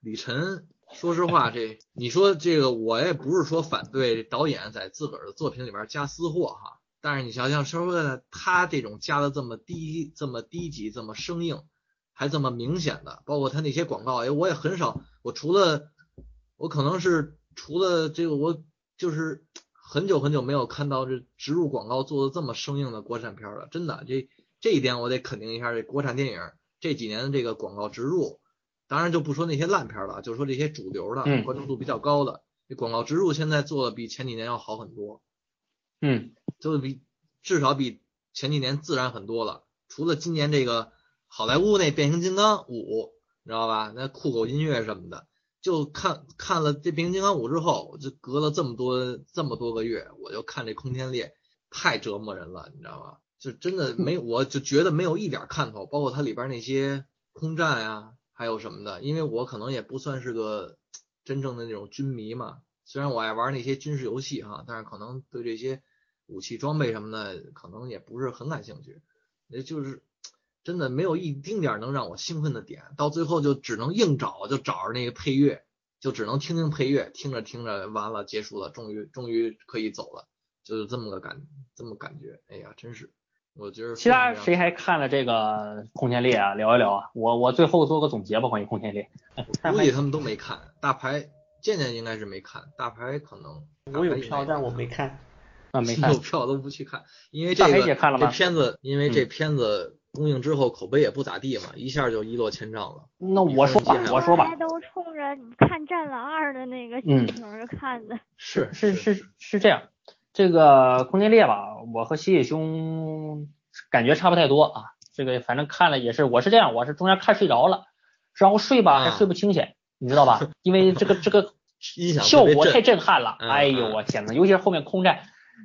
李晨，说实话，这你说这个，我也不是说反对导演在自个儿的作品里边加私货哈，但是你想想，说实在，他这种加的这么低、这么低级、这么生硬，还这么明显的，包括他那些广告，哎，我也很少，我除了我可能是除了这个，我就是。很久很久没有看到这植入广告做的这么生硬的国产片了，真的，这这一点我得肯定一下，这国产电影这几年的这个广告植入，当然就不说那些烂片了，就说这些主流的、嗯关注度比较高的，这广告植入现在做的比前几年要好很多，嗯，就是比至少比前几年自然很多了。除了今年这个好莱坞那变形金刚五，你知道吧？那酷狗音乐什么的。就看看了这变形金刚五之后，就隔了这么多这么多个月，我就看这空天猎，太折磨人了，你知道吗？就真的没，我就觉得没有一点看头，包括它里边那些空战啊，还有什么的，因为我可能也不算是个真正的那种军迷嘛，虽然我爱玩那些军事游戏哈，但是可能对这些武器装备什么的，可能也不是很感兴趣，也就是。真的没有一丁点能让我兴奋的点，到最后就只能硬找，就找着那个配乐，就只能听听配乐，听着听着完了结束了，终于终于可以走了，就是这么个感这么感觉。哎呀，真是，我觉得其他谁还看了这个空天猎啊？聊一聊啊！我我最后做个总结吧，关于空天猎。估计他们都没看，大牌健健应该是没看，大牌可能我有票，但我没看。啊，没 [laughs] 看。有票都不去看，因为这个这片子，因为这片子。公映之后口碑也不咋地嘛，一下就一落千丈了。那我说吧，我说吧，都冲着你看《战狼二》的那个心情看的。是是是是这样，这个空间裂吧，我和西野兄感觉差不太多啊。这个反正看了也是，我是这样，我是中间看睡着了，然后睡吧还睡不清醒，你知道吧？因为这个这个 [laughs] 效果太震撼了，哎呦我天呐，尤其是后面空战。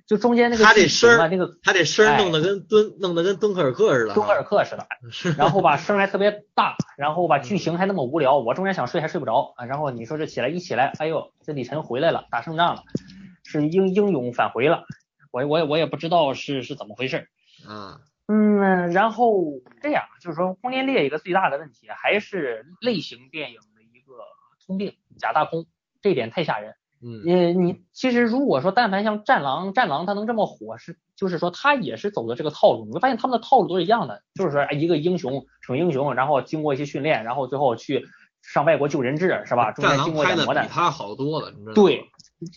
就中间那个他这声啊，那个他这声弄得跟敦弄得跟敦刻尔克似的，敦刻尔克似的。[laughs] 然后吧，声还特别大，然后吧，剧情还那么无聊，我中间想睡还睡不着啊。然后你说这起来一起来，哎呦，这李晨回来了，打胜仗了，是英英勇返回了。我我也我也不知道是是怎么回事。嗯，嗯，然后这样就是说，《空天猎》一个最大的问题还是类型电影的一个通病，假大空，这点太吓人。嗯，你你其实如果说但凡像战狼，战狼它能这么火，是就是说它也是走的这个套路。你会发现他们的套路都是一样的，就是说哎一个英雄逞英雄，然后经过一些训练，然后最后去上外国救人质，是吧？中战间经过点磨难。比他好多了，你知道吗？对，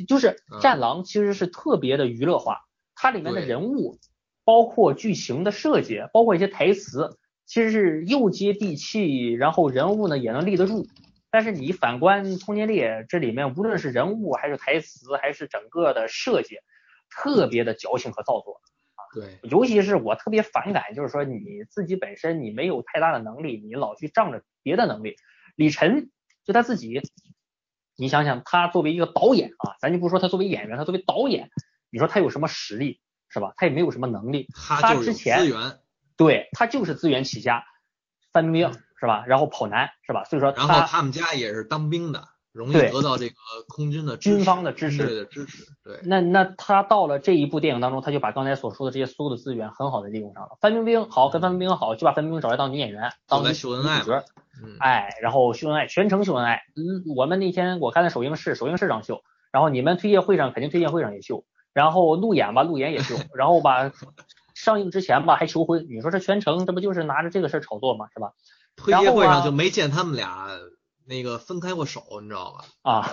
就是嗯战狼其实是特别的娱乐化，它里面的人物，包括剧情的设计，包括一些台词，其实是又接地气，然后人物呢也能立得住。但是你反观《通天猎》，这里面无论是人物还是台词，还是整个的设计，特别的矫情和造作。对，尤其是我特别反感，就是说你自己本身你没有太大的能力，你老去仗着别的能力。李晨就他自己，你想想，他作为一个导演啊，咱就不说他作为演员，他作为导演，你说他有什么实力是吧？他也没有什么能力，他就是有之前资源，对他就是资源起家，范冰冰是吧？然后跑男是吧？所以说然后他们家也是当兵的，容易得到这个空军的支军持方的支持的支持，对，那那他到了这一部电影当中，他就把刚才所说的这些所有的资源很好的利用上了。范冰冰好，跟范冰冰好，就把范冰冰找来当女演员，当来女秀恩爱女主角。嗯，哎，然后秀恩爱，全程秀恩爱。嗯，我们那天我看的首映式，首映式上秀，然后你们推介会上肯定推介会上也秀，然后路演吧，路演也秀，然后吧，[laughs] 上映之前吧还求婚。你说这全程这不就是拿着这个事儿炒作吗？是吧？推介会上就没见他们俩那个分开过手，你知道吧？啊，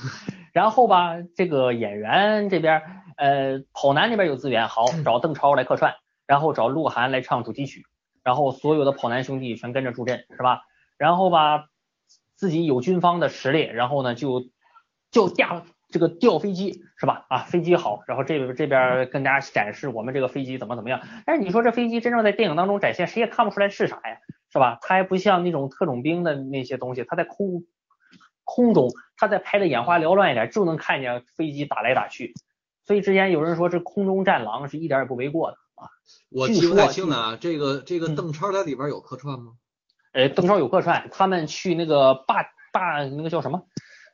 [laughs] 然后吧，这个演员这边，呃，跑男那边有资源，好 [clears throat] 找邓超来客串，然后找鹿晗来唱主题曲，然后所有的跑男兄弟全跟着助阵，是吧？然后吧，自己有军方的实力，然后呢就就架这个调飞机，是吧？啊，飞机好，然后这边这边跟大家展示我们这个飞机怎么怎么样。但是你说这飞机真正在电影当中展现，谁也看不出来是啥呀，是吧？它还不像那种特种兵的那些东西，它在空空中，它在拍的眼花缭乱一点，就能看见飞机打来打去。所以之前有人说这空中战狼是一点也不为过的啊。我记不太说清了啊，这个这个嗯邓超他里边有客串吗？呃，邓超有客串，他们去那个霸霸那个叫什么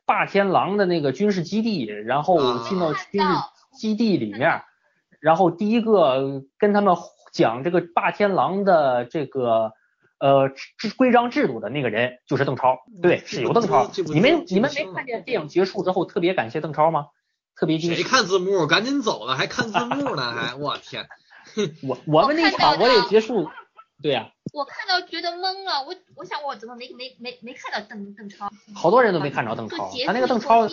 霸天狼的那个军事基地，然后啊进到军事基地里面，然后第一个跟他们讲这个霸天狼的这个呃制规章制度的那个人就是邓超，对，是有邓超。你们你们没看见电影结束之后特别感谢邓超吗？特别惊谁喜。看字幕？赶紧走了，还看字幕呢？还我天！我 [laughs] 我们那场我也结束，对呀、我看到觉得懵了，我我想我怎么没没没没看到邓邓超？好多人都没看着邓超，他那个邓超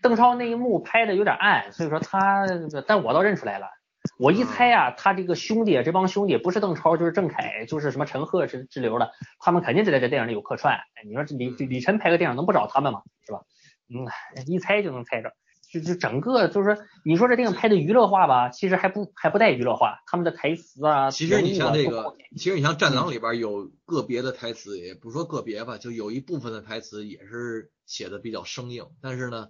邓超那一幕拍的有点暗，所以说他，但我倒认出来了。我一猜啊，他这个兄弟，这帮兄弟不是邓超就是郑恺，就是什么陈赫之之流的，他们肯定是在这电影里有客串。哎你说这李李晨拍个电影能不找他们吗？是吧？嗯，一猜就能猜着。就就整个就是说，你说这电影拍的娱乐化吧，其实还不还不带娱乐化，他们的台词啊，其实你像这个，其实你像《战狼》里边有个别的台词，也不说个别吧，就有一部分的台词也是写的比较生硬。但是呢，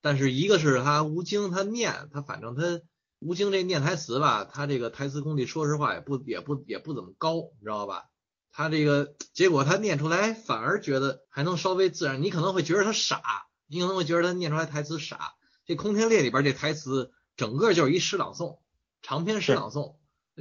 但是一个是他吴京他念，他反正他吴京这念台词吧，他这个台词功力说实话也不也不也不怎么高，你知道吧？他这个结果他念出来反而觉得还能稍微自然，你可能会觉得他傻，你可能会觉得他念出来台词傻。这《空天猎》里边这台词整个就是一诗朗诵，长篇诗朗诵。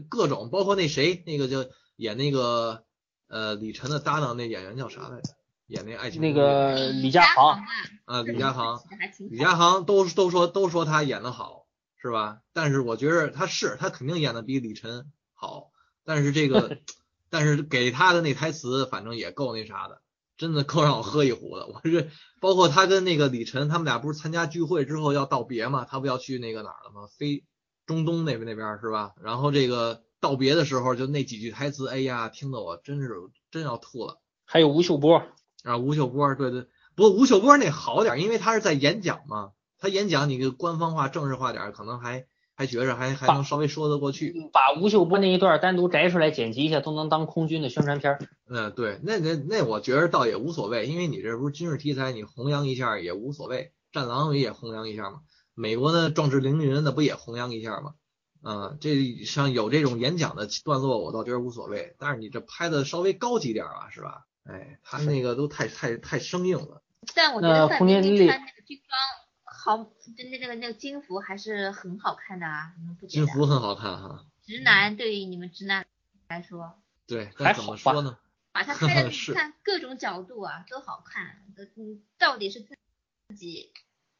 各种，包括那谁，那个就演那个呃李晨的搭档那演员叫啥来着？演那爱情那个李佳航，啊，李佳航，李佳航都都说都说他演的好，是吧？但是我觉得他是他肯定演的比李晨好，但是这个 [laughs] 但是给他的那台词反正也够那啥的，真的够让我喝一壶的。我是包括他跟那个李晨他们俩不是参加聚会之后要道别嘛，他不要去那个哪儿了吗？飞中东那边那边是吧？然后这个道别的时候就那几句台词，哎呀，听得我真是真要吐了。还有吴秀波，啊，吴秀波，对对，不过吴秀波那好点，因为他是在演讲嘛，他演讲你就官方化、正式化点儿，可能还还觉着还还能稍微说得过去。把吴秀波那一段单独摘出来剪辑一下，都能当空军的宣传片儿。嗯，对，那那那我觉着倒也无所谓，因为你这不是军事题材，你弘扬一下也无所谓。战狼也弘扬一下嘛，美国的壮志凌云那不也弘扬一下嘛？嗯，这像有这种演讲的段落，我倒觉得无所谓。但是你这拍的稍微高级点儿啊，是吧？哎，他那个都太太太生硬了。但我觉那得范冰穿那个军装好，就那那个那个金服还是很好看的啊，你们不觉得？军服很好看哈，直男对于你们直男来说，对，还但怎么说呢？把它 [laughs] 拍的你看各种角度啊都好看，都嗯到底是自己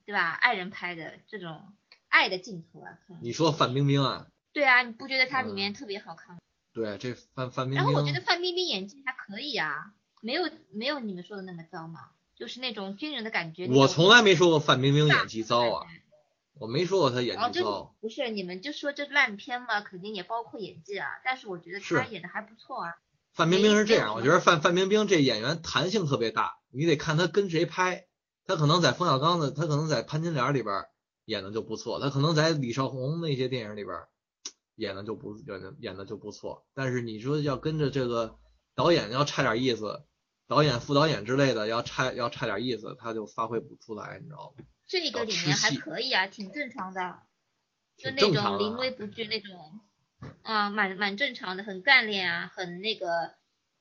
对吧？爱人拍的这种爱的镜头啊，你说范冰冰啊？对啊，你不觉得她里嗯面特别好看吗？对，这范范冰冰然后我觉得，范冰冰演技还可以啊，没有没有你们说的那么糟嘛，就是那种军人的感觉。我从来没说过范冰冰演技糟啊，我没说过她演技糟。不是你们就说这烂片嘛，肯定也包括演技啊，但是我觉得她演的还不错啊。范冰冰是这样，我觉得范范冰冰这演员弹性特别大，你得看她跟谁拍。她可能在冯小刚的，她可能在《潘金莲》里边演的就不错，她可能在李少红那些电影里边演的就不演的演的就不错。但是你说要跟着这个导演要差点意思，导演、副导演之类的要差要差点意思，他就发挥不出来，你知道吗？这个里面还可以啊，挺正常的，就那种临危不惧那种，啊，蛮蛮正常的，很干练啊，很那个，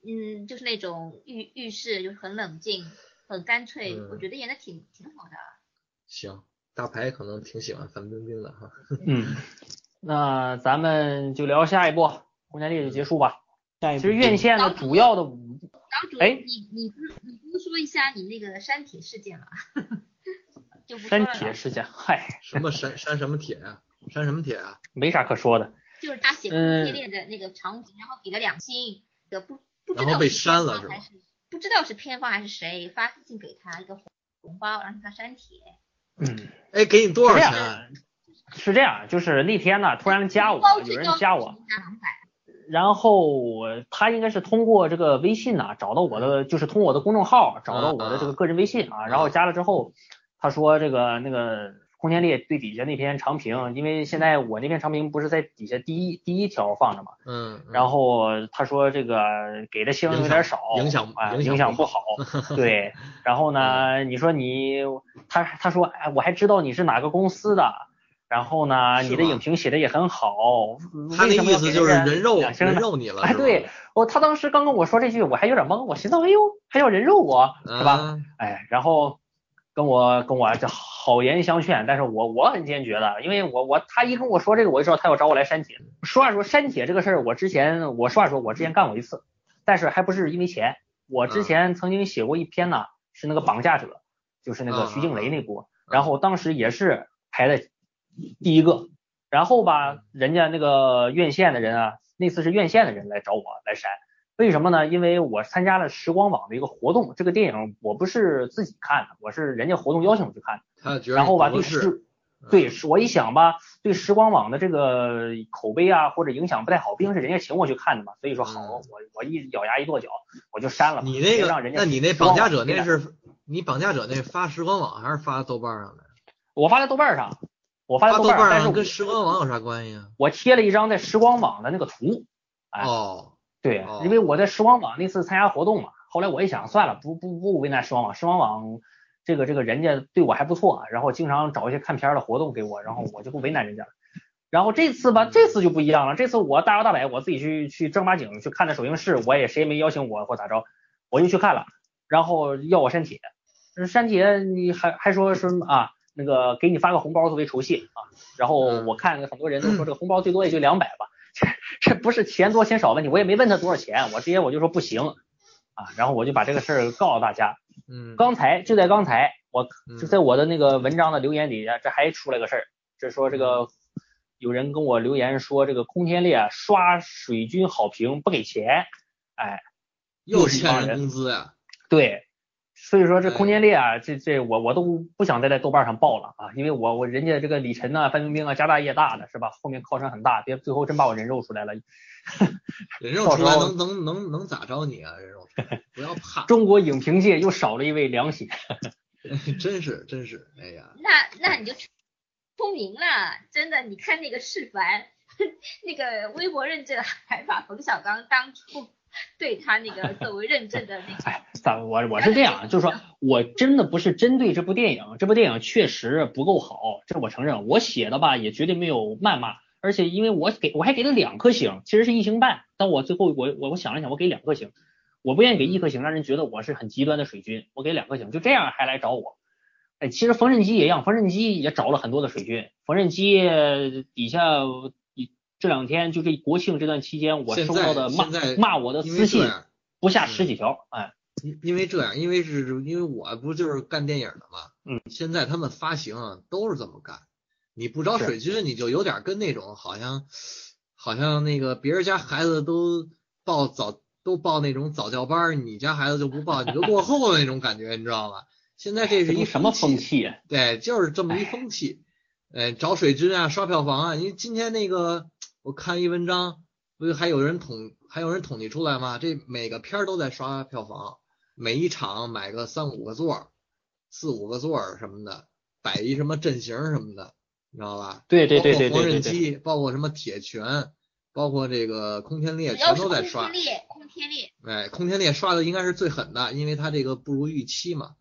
嗯，就是那种遇遇事就是很冷静，很干脆，嗯我觉得演的挺挺好的。行，大牌可能挺喜欢范冰冰的哈。[laughs] 嗯，那咱们就聊下一步《红天烈》就结束吧。下一部其实院线的主要的哎你你不你不说一下你那个删帖事件吗？[laughs] 就删帖事件，嗨，什么删删什么帖啊、删什么帖啊？没啥可说的。就是他写嗯系列的那个场景，然后给了两星，的不不知然后被道是删了是吗偏方还是不知道是偏方还是谁发私信给他一个红包，让他删帖。嗯，[laughs] 哎，给你多少钱？是这样，就是那天呢，突然加我，有人加我，两百。然后他应该是通过这个微信呐、找到我的，就是通过我的公众号找到我的这个个人微信啊，然后加了之后，他说这个那个空间列最底下那篇长评，因为现在我那篇长评不是在底下第一第一条放着嘛，嗯，嗯。然后他说这个给的星有点少，影响啊影响不好，[laughs] 对，然后呢，你说你他他说哎我还知道你是哪个公司的。然后呢，你的影评写的也很好，他那意思就是人肉人肉你了，哎，对，我他当时刚跟我说这句，我还有点懵，我寻思，哎呦，还要人肉我，是吧？嗯哎，然后跟我跟我这好言相劝，但是我我很坚决的，因为我我他一跟我说这个，我就知道他要找我来删帖。说话说，删帖这个事儿，我之前我实话说，我之前干过一次，但是还不是因为钱。我之前曾经写过一篇呢，是那个绑架者，就是那个徐静蕾那部，然后当时也是排在第一个。然后吧，人家那个院线的人啊，那次是院线的人来找我来删，为什么呢？因为我参加了时光网的一个活动，这个电影我不是自己看的，我是人家活动邀请我去看的。他觉得然后吧，对不合适时，对，是我一想吧，对时光网的这个口碑啊或者影响不太好，毕竟是人家请我去看的嘛，所以说好，嗯我我一咬牙一跺脚，我就删了。你那个让人，家那你那绑架者那是你绑架者那发时光网还是发豆瓣上的？我发在豆瓣上，我发在发豆瓣上，但是我跟时光网有啥关系啊？我贴了一张在时光网的那个图，哎哦，对哦，因为我在时光网那次参加活动嘛，后来我一想，算了，不不不为难时光网，时光网这个这个人家对我还不错，然后经常找一些看片儿的活动给我，然后我就不为难人家了。然后这次吧，这次就不一样了，这次我大摇大摆，我自己去去正儿八经去看的首映式，我也谁也没邀请我或咋着，我就去看了，然后要我删帖，删帖你还还说什么啊？那个给你发个红包作为酬谢啊，然后嗯我看很多人都说这个红包最多也就两百吧，这这不是钱多钱少问题，我也没问他多少钱，我直接我就说不行啊，然后我就把这个事儿告诉大家。嗯，刚才就在刚才，我嗯就在我的那个文章的留言底下，这还出来个事儿，这说这个有人跟我留言说这个空天猎刷水军好评不给钱，哎，又欠人工资呀？对，所以说这哎空间猎啊，这这我我都不想再在豆瓣上报了啊，因为我我人家这个李晨呐、范冰冰啊，家大业大的是吧？后面靠山很大，别最后真把我人肉出来了。[laughs] 人肉出来能能能能咋着你啊？人肉出来，不要怕，中国影评界又少了一位良心。[laughs] 真是真是，哎呀，那那你就出名了，真的，你看那个释凡，[laughs] 那个微博认证还把冯小刚当初 [laughs] 对他那个作为认证的那个，哎，咋我我是这样，就是说 [laughs] 我真的不是针对这部电影，这部电影确实不够好，这我承认，我写的吧也绝对没有谩骂，而且因为我给我还给了两颗星，其实是一星半，但我最后我我我想了想，我给两颗星，我不愿意给一颗星，让人觉得我是很极端的水军，我给两颗星，就这样还来找我。哎，其实缝纫机也一样，缝纫机也找了很多的水军，缝纫机底下这两天就这国庆这段期间，我收到的骂在骂我的私信不下十几条，哎。因因为这样，因为是因为我不就是干电影的嘛，嗯，现在他们发行啊都是这么干，你不找水军，你就有点跟那种好像好像那个别人家孩子都报早都报那种早教班，你家孩子就不报，你就落后的那种感觉，你知道吧？现在这是一什么风气呀？对，就是这么一风气。呃，找水军啊，刷票房啊，因为今天那个我看一文章，不是还有人统还有人统计出来吗？这每个片儿都在刷票房，每一场买个三五个座，四五个座什么的，摆一什么阵型什么的，你知道吧？对对对对对包括缝纫对机，包括什么铁拳，包括这个空天猎，全都在刷天。猎，空天猎，哎，空天猎刷的应该是最狠的，因为它这个不如预期嘛，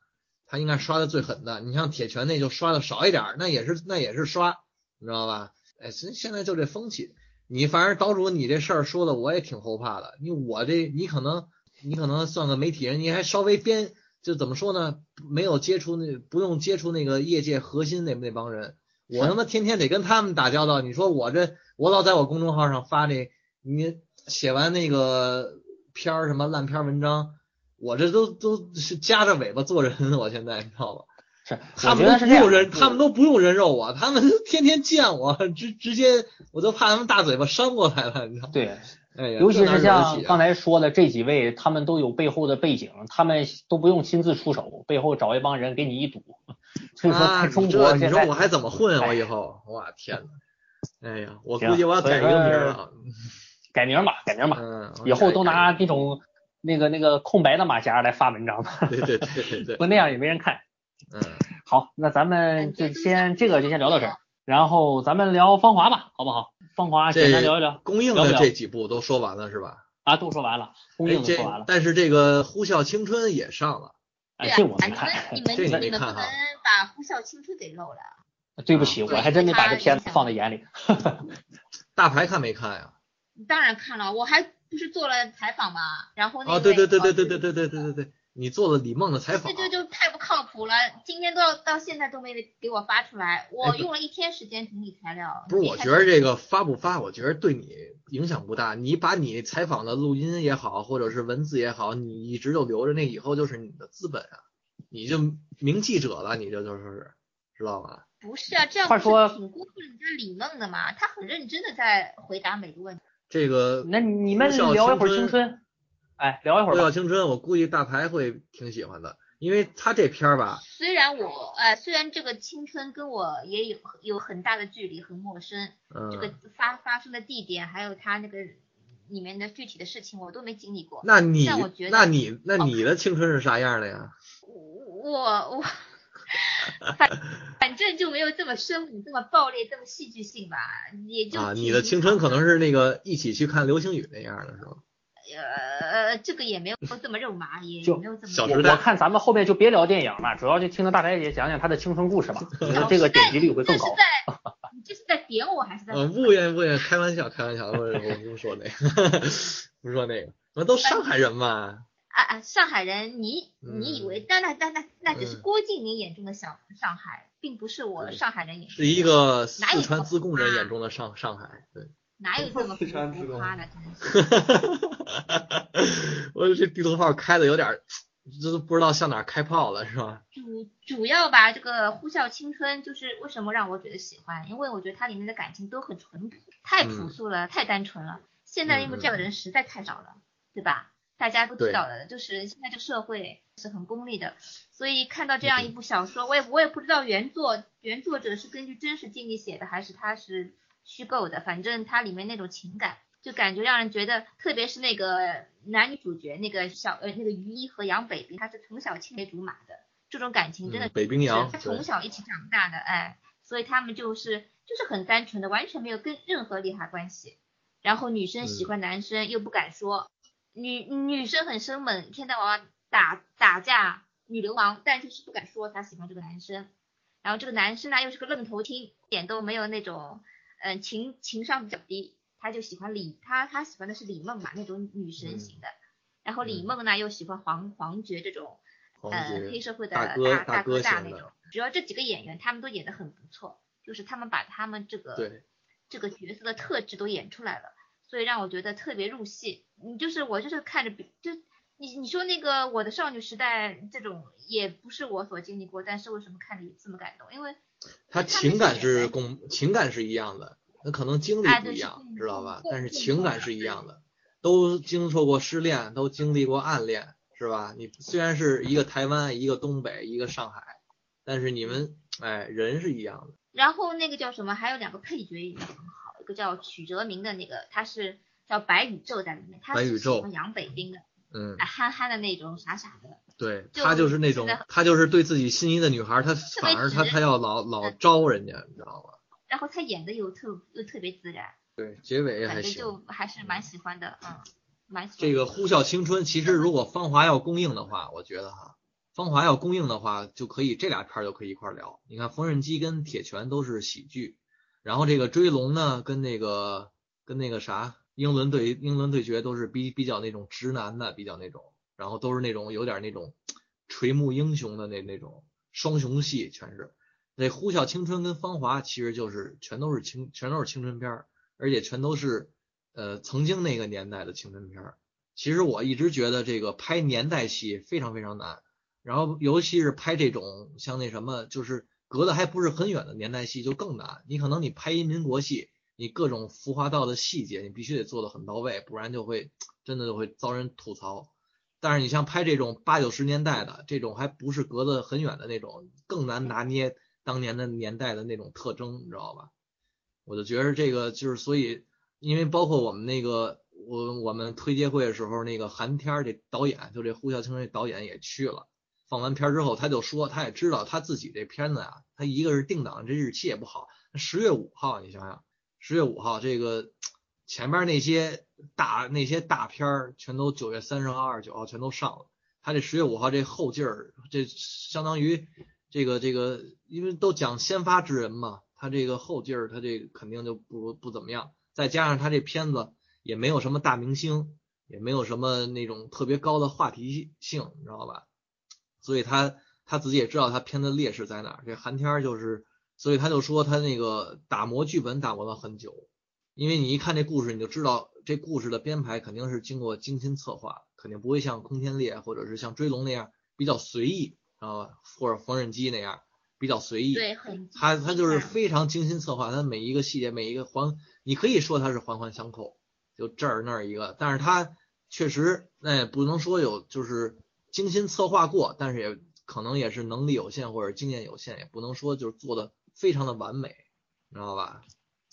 它应该刷的最狠的。你像铁拳那就刷的少一点，那也是那也是刷，你知道吧？哎，现现在就这风气，你反正岛主你这事儿说的我也挺后怕的，你我这你可能你可能算个媒体人，你还稍微编就怎么说呢？没有接触那不用接触那个业界核心那那帮人，我他妈天天得跟他们打交道。你说我这我老在我公众号上发这，你写完那个片儿什么烂片儿文章，我这都都是夹着尾巴做人，我现在你知道吧？是，他们都不用。人，他们都不用人肉我，他们 [laughs] 天天见我，直直接我都怕他们大嘴巴扇过来了，你知道吗？对，哎呀，尤其是像刚才说的这几位，他们都有背后的背景，他们都不用亲自出手，背后找一帮人给你一堵。所以说，中国现在说我还怎么混啊？我哎以后，我天呐，哎呀，我估计我要改一个名儿了。改名吧，改名吧，嗯，以后都拿改那种那个那个空白的马甲来发文章吧，对对对对对，[laughs] 不那样也没人看。嗯，好，那咱们就先这个就先聊到这儿，然后咱们聊芳华吧，好不好？芳华简单聊一聊公映聊不了的这几部都说完了是吧？啊，都说完了，公哎，这映都说完了，但是这个《呼啸青春》也上了，哎，这我没看你们，[laughs] 你们这你没你们不能看哈把《呼啸青春》给漏了。对不起，我还真没把这片子放在眼里。[laughs] 大牌看没看呀？当然看了，我还不是做了采访嘛，然后那哦，对对对对对对对对对对，你做了李梦的采访这，就就太不靠谱了，今天都要到现在都没给我发出来，我不用了一天时间整理材料。不是，我觉得这个发不发，我觉得对你影响不大。你把你采访的录音也好，或者是文字也好，你一直就留着，那以后就是你的资本啊，你就名记者了，你这就是知道吧？不是啊，这样说是挺辜负人家李梦的嘛？他很认真的在回答每个问题。这个那你们聊一会儿青青春，哎，聊一会呼儿吧。啸青春，我估计大牌会挺喜欢的，因为他这片儿吧，虽然我呃，虽然这个青春跟我也有有很大的距离，很陌生，这个嗯，发发生的地点，还有他那个里面的具体的事情，我都没经历过。那你我觉得那你那你的青春是啥样的呀？[laughs] 我我反反正就没有这么生猛、这么暴烈、这么戏剧性吧，也就啊，你的青春可能是那个一起去看流星雨那样的是吧？呃，这个也没有这么肉麻，也就没有这么我小时代我看咱们后面就别聊电影了，主要就听着大白姐讲讲她的青春故事吧，我觉得这个点击率会更高。这是。在你这是在点我还是在？嗯，不言不言，开玩笑，开玩笑，我我不说那个，[laughs] 不说那个，我们都上海人嘛，啊啊，上海人，你嗯。你以为那那那那那只是嗯郭敬明眼中的小上海，并不是我上海人眼中是一个四川自贡人啊。眼中的上上海，对，哪有这么浮夸的，真是。我这地图炮开的有点儿，这都不知道向哪开炮了，是吧？主主要吧，这个《呼啸青春》就是为什么让我觉得喜欢，因为我觉得它里面的感情都很淳朴，太朴素了，太单纯了。现在因为这样的人实在太少了，对吧？大家都知道的，就是现在这个社会是很功利的，所以看到这样一部小说，我也我也不知道原作原作者是根据真实经历写的，还是他是虚构的，反正它里面那种情感。就感觉让人觉得，特别是那个男女主角，那个小呃那个于一和杨北冰，他是从小青梅竹马的，这种感情真的嗯北冰洋是他从小一起长大的，哎，所以他们就是就是很单纯的，完全没有跟任何利害关系。然后女生喜欢男生又不敢说，女女生很生猛，一天到晚打打架，女流氓，但就是不敢说她喜欢这个男生。然后这个男生呢又是个愣头青，一点都没有那种嗯、情情商比较低，他就喜欢李他他喜欢的是李梦嘛那种女神型的。然后李嗯梦呢又喜欢黄黄觉这种呃黑社会的大哥大哥大那种。主要这几个演员他们都演得很不错，就是他们把他们这个这个角色的特质都演出来了，所以让我觉得特别入戏。你就是我就是看着比就你你说那个我的少女时代这种也不是我所经历过，但是为什么看着这么感动？因为他情感是共情感是一样的，那可能经历不一样，知道吧？但是情感是一样的，都经受过失恋，都经历过暗恋，是吧？你虽然是一个台湾，一个东北，一个上海，但是你们哎人是一样的。然后那个叫什么，还有两个配角也很好，一个叫曲哲明的那个，他是叫白宇宙在里面，他是白宇宙喜欢杨北冰的，嗯，啊憨憨的那种，傻傻的，对就他就是那种他就是对自己心仪的女孩，他反而他直他要老老嗯招人家，你知道吗？然后他演的又特又特别自然，对，结尾还行。就还是蛮喜欢的，嗯，[laughs] 蛮喜欢这个《呼啸青春》，其实如果芳华要公映的话，我觉得哈，芳华要公映的话，就可以这俩片儿就可以一块儿聊。你看，缝纫机跟铁拳都是喜剧，然后这个追龙呢，跟那个跟那个啥英伦对英伦对决都是比比较那种直男的，比较那种，然后都是那种有点那种垂暮英雄的那那种双雄戏，全是。那《呼啸青春》跟《芳华》其实就是全都是青全都是青春片，而且全都是呃曾经那个年代的青春片。其实我一直觉得这个拍年代戏非常非常难，然后尤其是拍这种像那什么，就是隔得还不是很远的年代戏就更难。你可能你拍一民国戏，你各种浮华道的细节你必须得做得很到位，不然就会真的就会遭人吐槽。但是你像拍这种八九十年代的这种，还不是隔得很远的那种，更难拿捏当年的年代的那种特征，你知道吧？我就觉得这个就是，所以因为包括我们那个我我们推介会的时候，那个韩天儿这导演，就这《呼啸青春》这导演也去了。放完片之后，他就说，他也知道他自己这片子啊，他一个是定档这日期也不好，十月五号，你想想，十月五号这个前边那些大那些大片儿全都九月三十号、二十九号全都上了，他这十月五号这后劲儿，这相当于这个这个，因为都讲先发制人嘛，他这个后劲儿，他这肯定就不不怎么样，再加上他这片子也没有什么大明星，也没有什么那种特别高的话题性，你知道吧？所以他他自己也知道他片子劣势在哪儿。这韩天就是，所以他就说他那个打磨剧本打磨了很久，因为你一看这故事，你就知道这故事的编排肯定是经过精心策划，肯定不会像空天猎或者是像追龙那样比较随意，知道吧？或者缝纫机那样比较随意。对，很他他就是嗯非常精心策划，他每一个细节每一个环，你可以说它是环环相扣，就这儿那儿一个，但是他确实，那也不能说有就是精心策划过，但是也可能也是能力有限或者经验有限，也不能说就是做的非常的完美，你知道吧？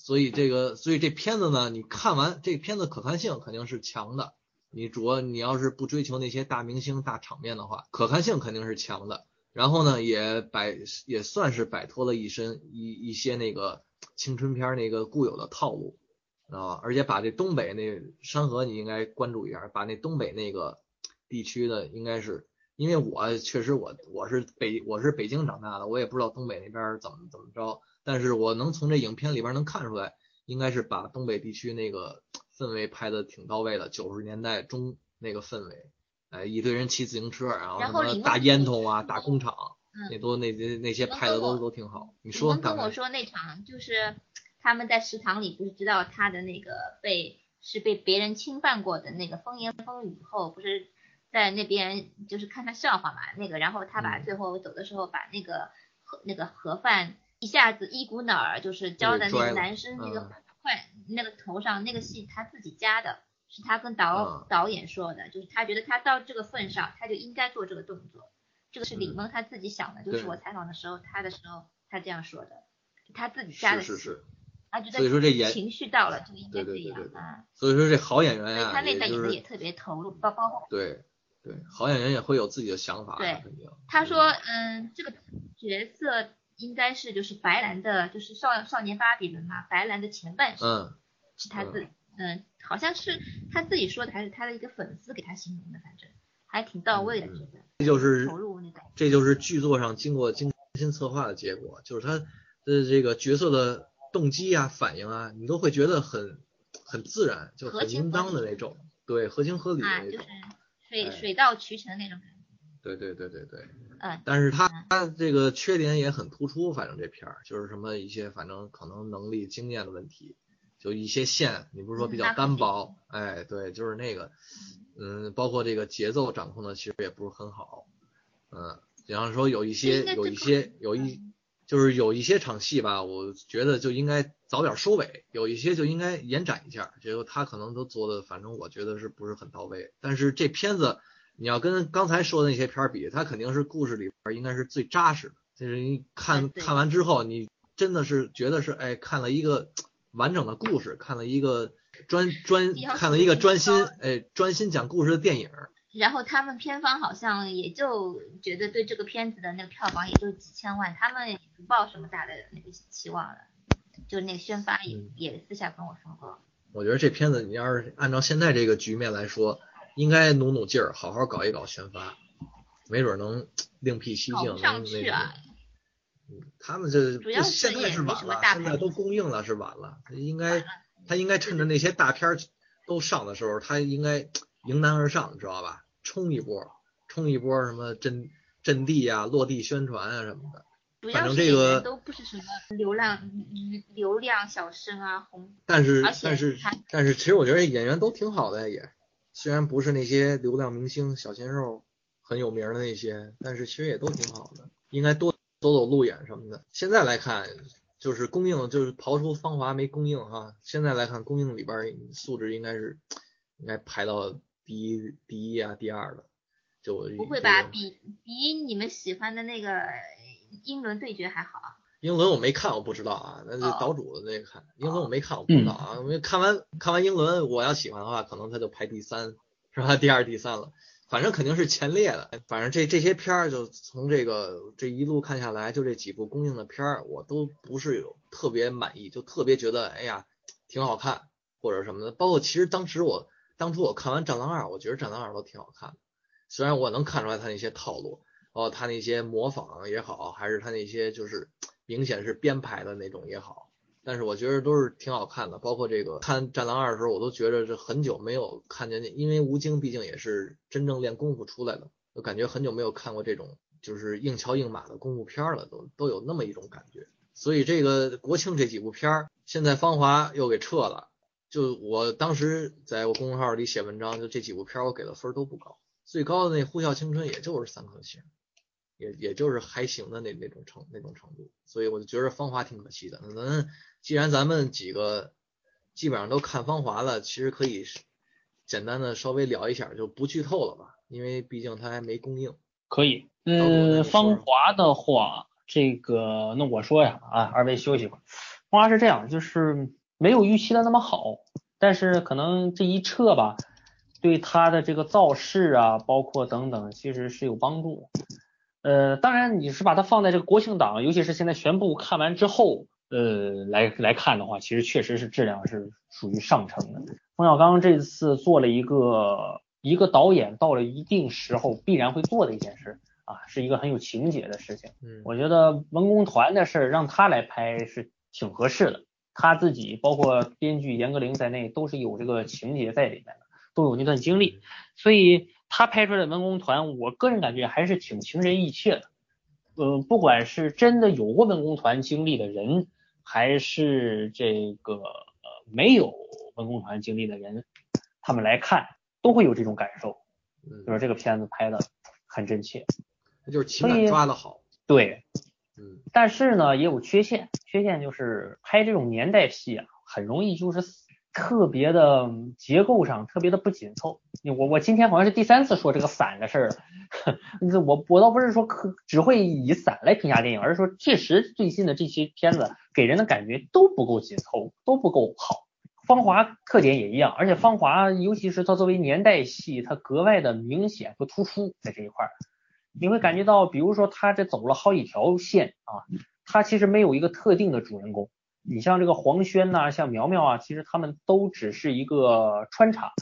所以这个，所以这片子呢，你看完这片子可看性肯定是强的。你主要你要是不追求那些大明星大场面的话，可看性肯定是强的。然后呢，也摆也算是摆脱了一身一一些那个青春片那个固有的套路，啊？而且把这东北那山河你应该关注一下，把那东北那个地区的应该是，因为我确实我我是北我是北京长大的，我也不知道东北那边怎么怎么着，但是我能从这影片里边能看出来，应该是把东北地区那个氛围拍的挺到位的，九十年代中那个氛围。哎，一堆人骑自行车，然后什么大烟囱啊、大工厂，嗯那都那那那些拍的都都挺好。你你说跟我说那场就是他们在食堂里不是知道他的那个被是被别人侵犯过的那个风言风语后，不是在那边就是看他笑话嘛那个，然后他把嗯最后走的时候把那个盒那个盒饭一下子一股脑儿就是浇在那个男生那个嗯那个头上，那个戏他自己加的。是他跟导、嗯导演说的，就是他觉得他到这个份上，他就应该做这个动作。这个是李嗯梦他自己想的，就是我采访的时候，他的时候他这样说的，他自己加的戏，是是是，他觉得所以说这演情绪到了就应该这样啊，所以说这好演员呀、他那段演就是的也特别投入，包包括对对，好演员也会有自己的想法，对。他说，嗯，这个角色应该是就是白兰的，就是少少年巴比伦嘛，白兰的前半生嗯，是他自嗯，好像是他自己说的，还是他的一个粉丝给他形容的，反正还挺到位的，嗯觉得这就是投入那种。这就是剧作上经过精心策划的结果，就是他的这个角色的动机啊、反应啊，你都会觉得很很自然，就很应当的那种，对，合情合理的啊，就是那种。水哎水到渠成那种感觉。对对对对对。嗯，但是他嗯他这个缺点也很突出，反正这片儿就是什么一些反正可能能力经验的问题，就一些线，你不是说比较单薄，哎，对，就是那个，嗯，包括这个节奏掌控的其实也不是很好，嗯，比方说有一些有一些有一就是有一些场戏吧，我觉得就应该早点收尾，有一些就应该延展一下，结果他可能都做的，反正我觉得是不是很到位。但是这片子你要跟刚才说的那些片儿比，它肯定是故事里边应该是最扎实的，就是你看看完之后，你真的是觉得是哎看了一个完整的故事，看了一个。专专看了一个专心哎专心讲故事的电影，然后他们片方好像也就觉得对这个片子的那个票房也就几千万，他们也不抱什么大的那个期望了，就那个宣发也也私下跟我说过。我觉得这片子你要是按照现在这个局面来说，应该努努劲儿，好好搞一搞宣发，没准能另辟蹊径。上去啊！嗯，他们这现在是晚了，现在都供应了是晚了，应该。他应该趁着那些大片都上的时候，他应该迎难而上，知道吧？冲一波，冲一波什么阵阵地啊、落地宣传啊什么的。反正这个都不是什么流量流量小生啊红。但是但是但是，其实我觉得演员都挺好的也，虽然不是那些流量明星、小鲜肉很有名的那些，但是其实也都挺好的，应该多走走路演什么的。现在来看。就是供应，就是刨出芳华没供应哈。现在来看，供应里边素质应该是应该排到第一、第一啊、第二的。就不会吧？比比你们喜欢的那个英伦对决还好？英伦我没看，我不知道啊。那就岛主的那个看英伦我没看，我不知道啊。因为看完看完英伦，我要喜欢的话，可能他就排第三，是吧？[laughs] 第二、第三了。反正肯定是前列的，反正这这些片儿就从这个这一路看下来，就这几部公映的片儿，我都不是有特别满意，就特别觉得哎呀挺好看或者什么的。包括其实当时我当初我看完《战狼二》，我觉得《战狼二》都挺好看的，虽然我能看出来他那些套路，包括他那些模仿也好，还是他那些就是明显是编排的那种也好。但是我觉得都是挺好看的，包括这个看《战狼二》的时候，我都觉得这很久没有看见，因为吴京毕竟也是真正练功夫出来的，我感觉很久没有看过这种就是硬桥硬马的功夫片了，都都有那么一种感觉。所以这个国庆这几部片儿，现在芳华又给撤了，就我当时在我公众号里写文章，就这几部片儿我给的分都不高，最高的那《呼啸青春》也就是三颗星。也也就是还行的那那种程那种程度，所以我就觉得芳华挺可惜的。咱既然咱们几个基本上都看芳华了，其实可以简单的稍微聊一下，就不剧透了吧，因为毕竟它还没公映。可以，嗯，芳华的话，这个那我说呀啊，二位休息会儿。芳华是这样，就是没有预期的那么好，但是可能这一撤吧，对它的这个造势啊，包括等等，其实是有帮助。呃，当然你是把它放在这个国庆档，尤其是现在全部看完之后，呃，来来看的话，其实确实是质量是属于上乘的。冯小刚这次做了一个一个导演到了一定时候必然会做的一件事啊，是一个很有情节的事情。嗯，我觉得文工团的事让他来拍是挺合适的，他自己包括编剧严歌苓在内都是有这个情节在里面的，都有那段经历，所以。他拍出来的文工团，我个人感觉还是挺情真意切的。嗯，不管是真的有过文工团经历的人，还是这个呃没有文工团经历的人，他们来看都会有这种感受，就是这个片子拍的很真切，就是情感抓的好。对，嗯，但是呢也有缺陷，缺陷就是拍这种年代戏啊，很容易就是。特别的结构上特别的不紧凑，我我今天好像是第三次说这个散的事儿了，[laughs] 我我倒不是说可只会以散来评价电影，而是说确实最近的这些片子给人的感觉都不够紧凑，都不够好。芳华特点也一样，而且芳华尤其是它作为年代戏，它格外的明显和突出在这一块儿，你会感觉到，比如说他这走了好几条线啊，他其实没有一个特定的主人公。你像这个黄轩呐，像苗苗啊，其实他们都只是一个穿插，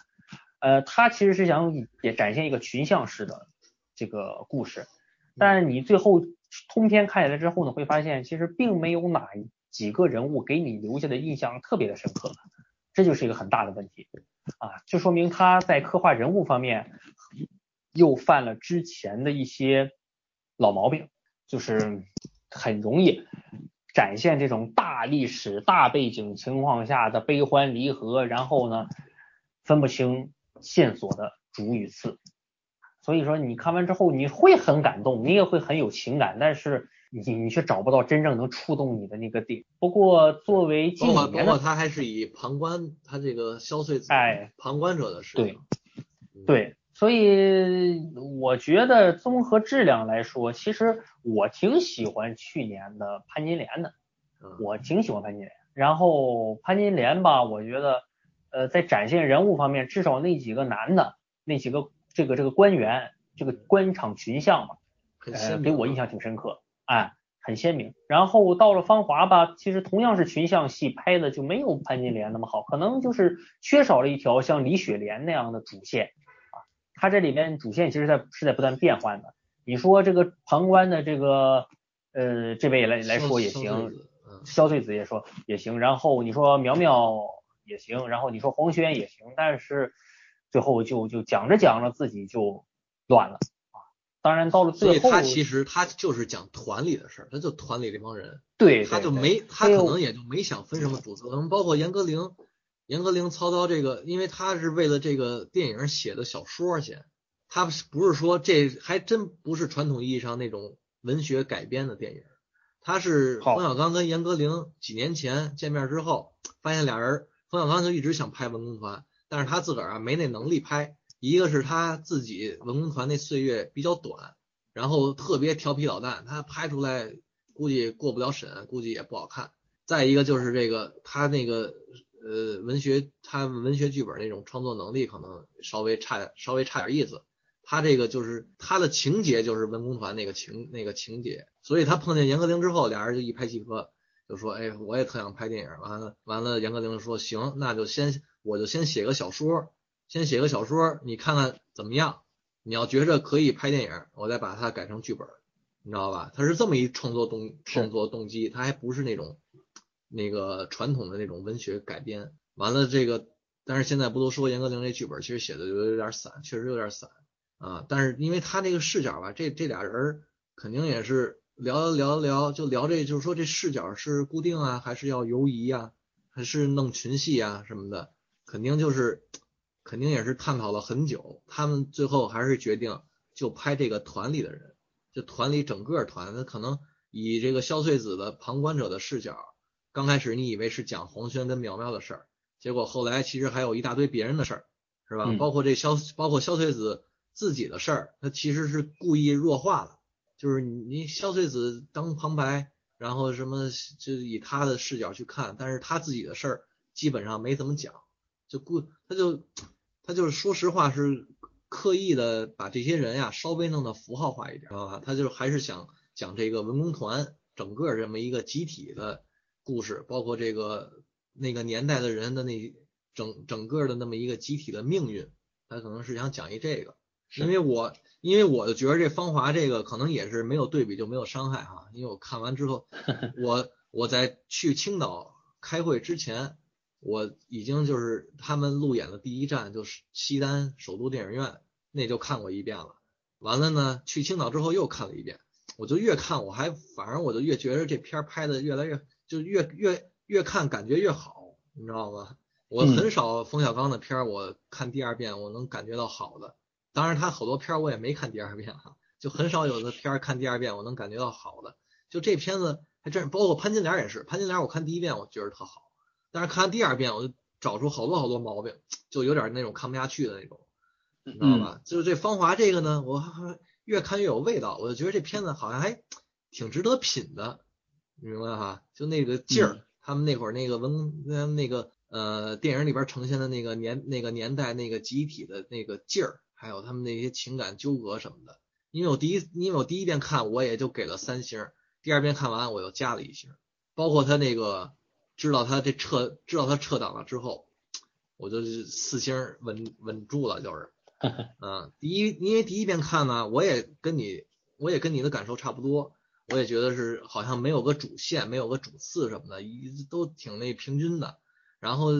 呃，他其实是想也展现一个群像式的这个故事，但你最后通篇看下来之后呢，会发现其实并没有哪几个人物给你留下的印象特别的深刻，这就是一个很大的问题啊，就说明他在刻画人物方面又犯了之前的一些老毛病，就是很容易。展现这种大历史、大背景情况下的悲欢离合，然后呢，分不清线索的主主与次。所以说你看完之后你会很感动，你也会很有情感，但是你你却找不到真正能触动你的那个点。不过作为近包括包括几年的他还是以旁观他这个消碎子哎旁观者的视对角。对，对，所以我觉得综合质量来说，其实我挺喜欢去年的潘金莲的，嗯我挺喜欢潘金莲。然后潘金莲吧，我觉得呃在展现人物方面，至少那几个男的，那几个这个这个官员，这个官场群像嘛，呃，给我印象挺深刻，哎，很鲜明。然后到了芳华吧，其实同样是群像戏，拍的就没有潘金莲那么好，可能就是缺少了一条像李雪莲那样的主线啊。它这里面主线其实在是在不断变换的。你说这个旁观的这个呃这位来来说也行，子嗯萧穗子也说也行，然后你说苗苗也行，然后你说黄轩也行，但是最后就就讲着讲着自己就乱了啊。当然到了最后，他其实他就是讲团里的事儿，他就团里这帮人，对他就没他可能也就没想分什么主次，可能包括严歌苓，严歌苓操刀这个，因为他是为了这个电影写的小说先，他不是说这还真不是传统意义上那种文学改编的电影，他是冯小刚跟严歌苓几年前见面之后，发现俩人，冯小刚就一直想拍文工团，但是他自个儿啊没那能力拍，一个是他自己文工团那岁月比较短，然后特别调皮捣蛋，他拍出来估计过不了审，估计也不好看。再一个就是这个他那个呃文学，他文学剧本那种创作能力可能稍微差点稍微差点意思。他这个就是他的情节就是文工团那个情那个情节，所以他碰见严歌苓之后，俩人就一拍即合，就说哎我也特想拍电影。完了完了，严歌苓说行，那就先我就先写个小说，先写个小说，你看看怎么样？你要觉着可以拍电影，我再把它改成剧本，你知道吧？他是这么一创作动创作动机，他还不是那种那个传统的那种文学改编。完了这个，但是现在不都说严歌苓这剧本其实写的有点散，确实有点散啊。但是因为他这个视角吧，这这俩人肯定也是聊聊聊，就聊这就是说这视角是固定啊，还是要游移啊，还是弄群戏啊什么的，肯定就是肯定也是探讨了很久。他们最后还是决定就拍这个团里的人，就团里整个团，他可能以这个萧穗子的旁观者的视角，刚开始你以为是讲黄轩跟苗苗的事儿，结果后来其实还有一大堆别人的事儿，是吧？嗯包括这萧，包括萧翠子自己的事儿，他其实是故意弱化了，就是你你萧翠子当旁白，然后什么就以他的视角去看，但是他自己的事儿基本上没怎么讲，就故他就他就是说实话是刻意的把这些人呀稍微弄得符号化一点，知道吧？他就还是想讲这个文工团整个这么一个集体的故事，包括这个那个年代的人的那整整个的那么一个集体的命运，他可能是想讲一这个。因为我因为我就觉得这芳华这个可能也是没有对比就没有伤害哈，因为我看完之后，[laughs] 我我在去青岛开会之前，我已经就是他们路演的第一站就是西单首都电影院，那就看过一遍了。完了呢，去青岛之后又看了一遍，我就越看我还反而我就越觉得这片儿拍的越来越就越越越看感觉越好，你知道吗？我嗯很少冯小刚的片儿我看第二遍我能感觉到好的，当然他好多片儿我也没看第二遍哈，就很少有的片儿看第二遍我能感觉到好的。就这片子还真包括潘金莲也是，潘金莲我看第一遍我觉得特好，但是看第二遍我就找出好多好多毛病，就有点那种看不下去的那种，你知道吧？就是这芳华这个呢，我还 [laughs] 越看越有味道，我就觉得这片子好像还挺值得品的，你明白哈？就那个劲儿，他们那会儿那个文那那个呃电影里边呈现的那个年那个年代那个集体的那个劲儿，还有他们那些情感纠葛什么的。因为我第一因为我第一遍看我也就给了三星，第二遍看完我又加了一星，包括他那个知道他这撤知道他撤档了之后，我就是四星稳稳住了，就是，[laughs] 嗯，第一因为第一遍看呢，我也跟你我也跟你的感受差不多，我也觉得是好像没有个主线，没有个主次什么的，一都挺那平均的，然后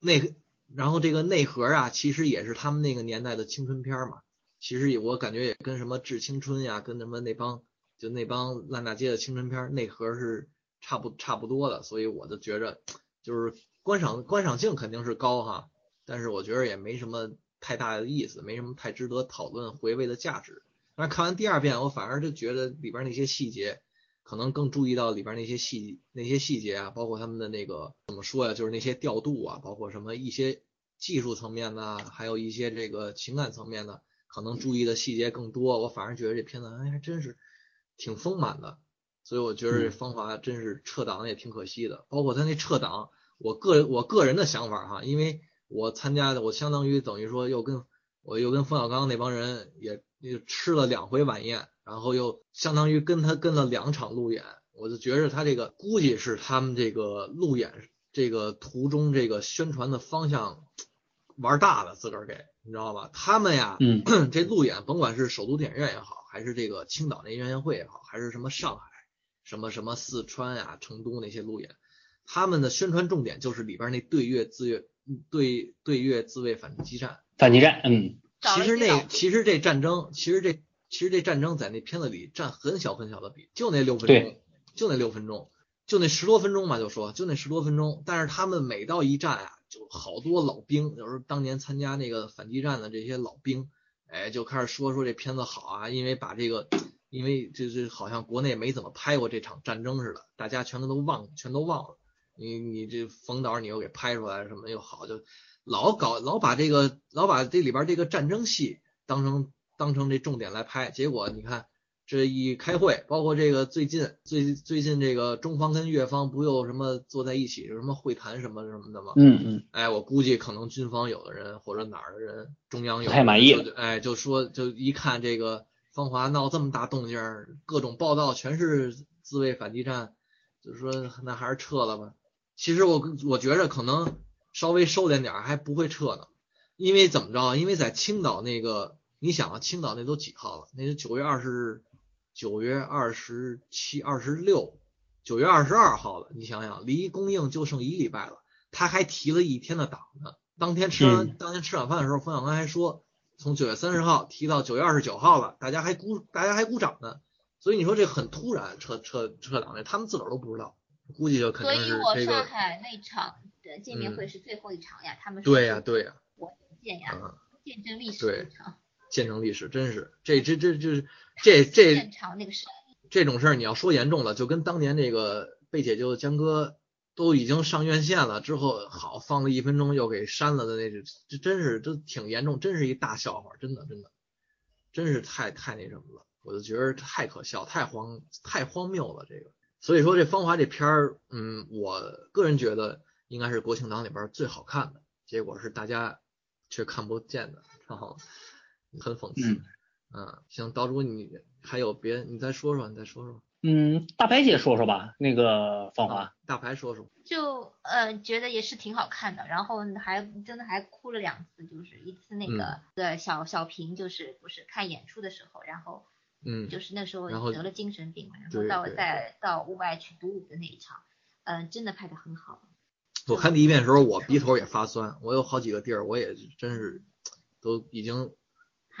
那个然后这个内核啊，其实也是他们那个年代的青春片嘛，其实我感觉也跟什么致青春呀，跟什么那帮就那帮烂大街的青春片内核是差不差不多的，所以我就觉着就是观赏观赏性肯定是高哈，但是我觉得也没什么太大的意思，没什么太值得讨论回味的价值。但是看完第二遍，我反而就觉得里边那些细节，可能更注意到里边那些细那些细节啊，包括他们的那个怎么说呀，就是那些调度啊，包括什么一些技术层面的，还有一些这个情感层面的，可能注意的细节更多。我反而觉得这片子哎还真是挺丰满的，所以我觉得这方法真是撤档也挺可惜的。包括他那撤档，我个人我个人的想法哈，因为我参加的，我相当于等于说又跟我又跟冯小刚那帮人也。又吃了两回晚宴，然后又相当于跟他跟了两场路演，我就觉着他这个估计是他们这个路演这个途中这个宣传的方向玩大了，自个儿给你知道吧？他们呀，嗯，这路演甭管是首都电影院也好，还是这个青岛那园艺会也好，还是什么上海、什么什么四川呀、成都那些路演，他们的宣传重点就是里边那对越自越对对越自卫反击战，反击战，嗯。其实那其实这战争，其实这其实这战争在那片子里占很小很小的比，就那六分钟，就那六分钟，就那十多分钟吧，就说就那十多分钟。但是他们每到一战啊，就好多老兵，有时候当年参加那个反击战的这些老兵，哎，就开始说说这片子好啊，因为把这个，因为这这好像国内没怎么拍过这场战争似的，大家全都都忘，全都忘了。你你这冯导你又给拍出来什么又好就。老搞老把这个老把这里边这个战争戏当成当成这重点来拍，结果你看这一开会，包括这个最近最最近这个中方跟越方不又什么坐在一起有什么会谈什么什么的吗？嗯嗯。哎，我估计可能军方有的人或者哪儿的人中央有太满意了，哎，就说就一看这个芳华闹这么大动静，各种报道全是自卫反击战，就是说那还是撤了吧。其实我我觉着可能。稍微收敛点还不会撤呢，因为怎么着？因为在青岛那个，你想啊，青岛那都几号了？那是九月二十，九月二十七、二十六，九月二十二号了。你想想，离供应就剩一礼拜了，他还提了一天的档呢。当天吃完，当天吃晚饭的时候，冯小刚还说，从九月三十号提到九月二十九号了，大家还鼓，大家还鼓掌呢。所以你说这很突然，撤撤撤档的，他们自个儿都不知道，估计就肯定是这个。所以我上海那场。见面会是最后一场呀，他们对呀对呀，我见呀，见证历史对，见证历史真是这这这这这这 [laughs] 现场那个是这种事儿，你要说严重了，就跟当年那个被解救的江哥都已经上院线了之后，好放了一分钟又给删了的那，这真是都挺严重，真是一大笑话，真的真的，真是太太那什么了，我就觉得太可笑，太荒太荒谬了这个，所以说这芳华这片儿，嗯，我个人觉得。应该是国庆档里边最好看的，结果是大家却看不见的，然后 [laughs] 很讽刺。嗯，行，岛主你还有别，你再说说，你再说说。嗯，大白姐说说吧，那个芳华，大白说说。就呃觉得也是挺好看的，然后还真的还哭了两次，就是一次那个对小小平就是不是看演出的时候，然后嗯，就是那时候得了精神病嘛，然后到再到屋外去独舞的那一场，嗯，真的拍的很好。我看第一遍的时候，我鼻头也发酸，我有好几个地儿，我也真是都已经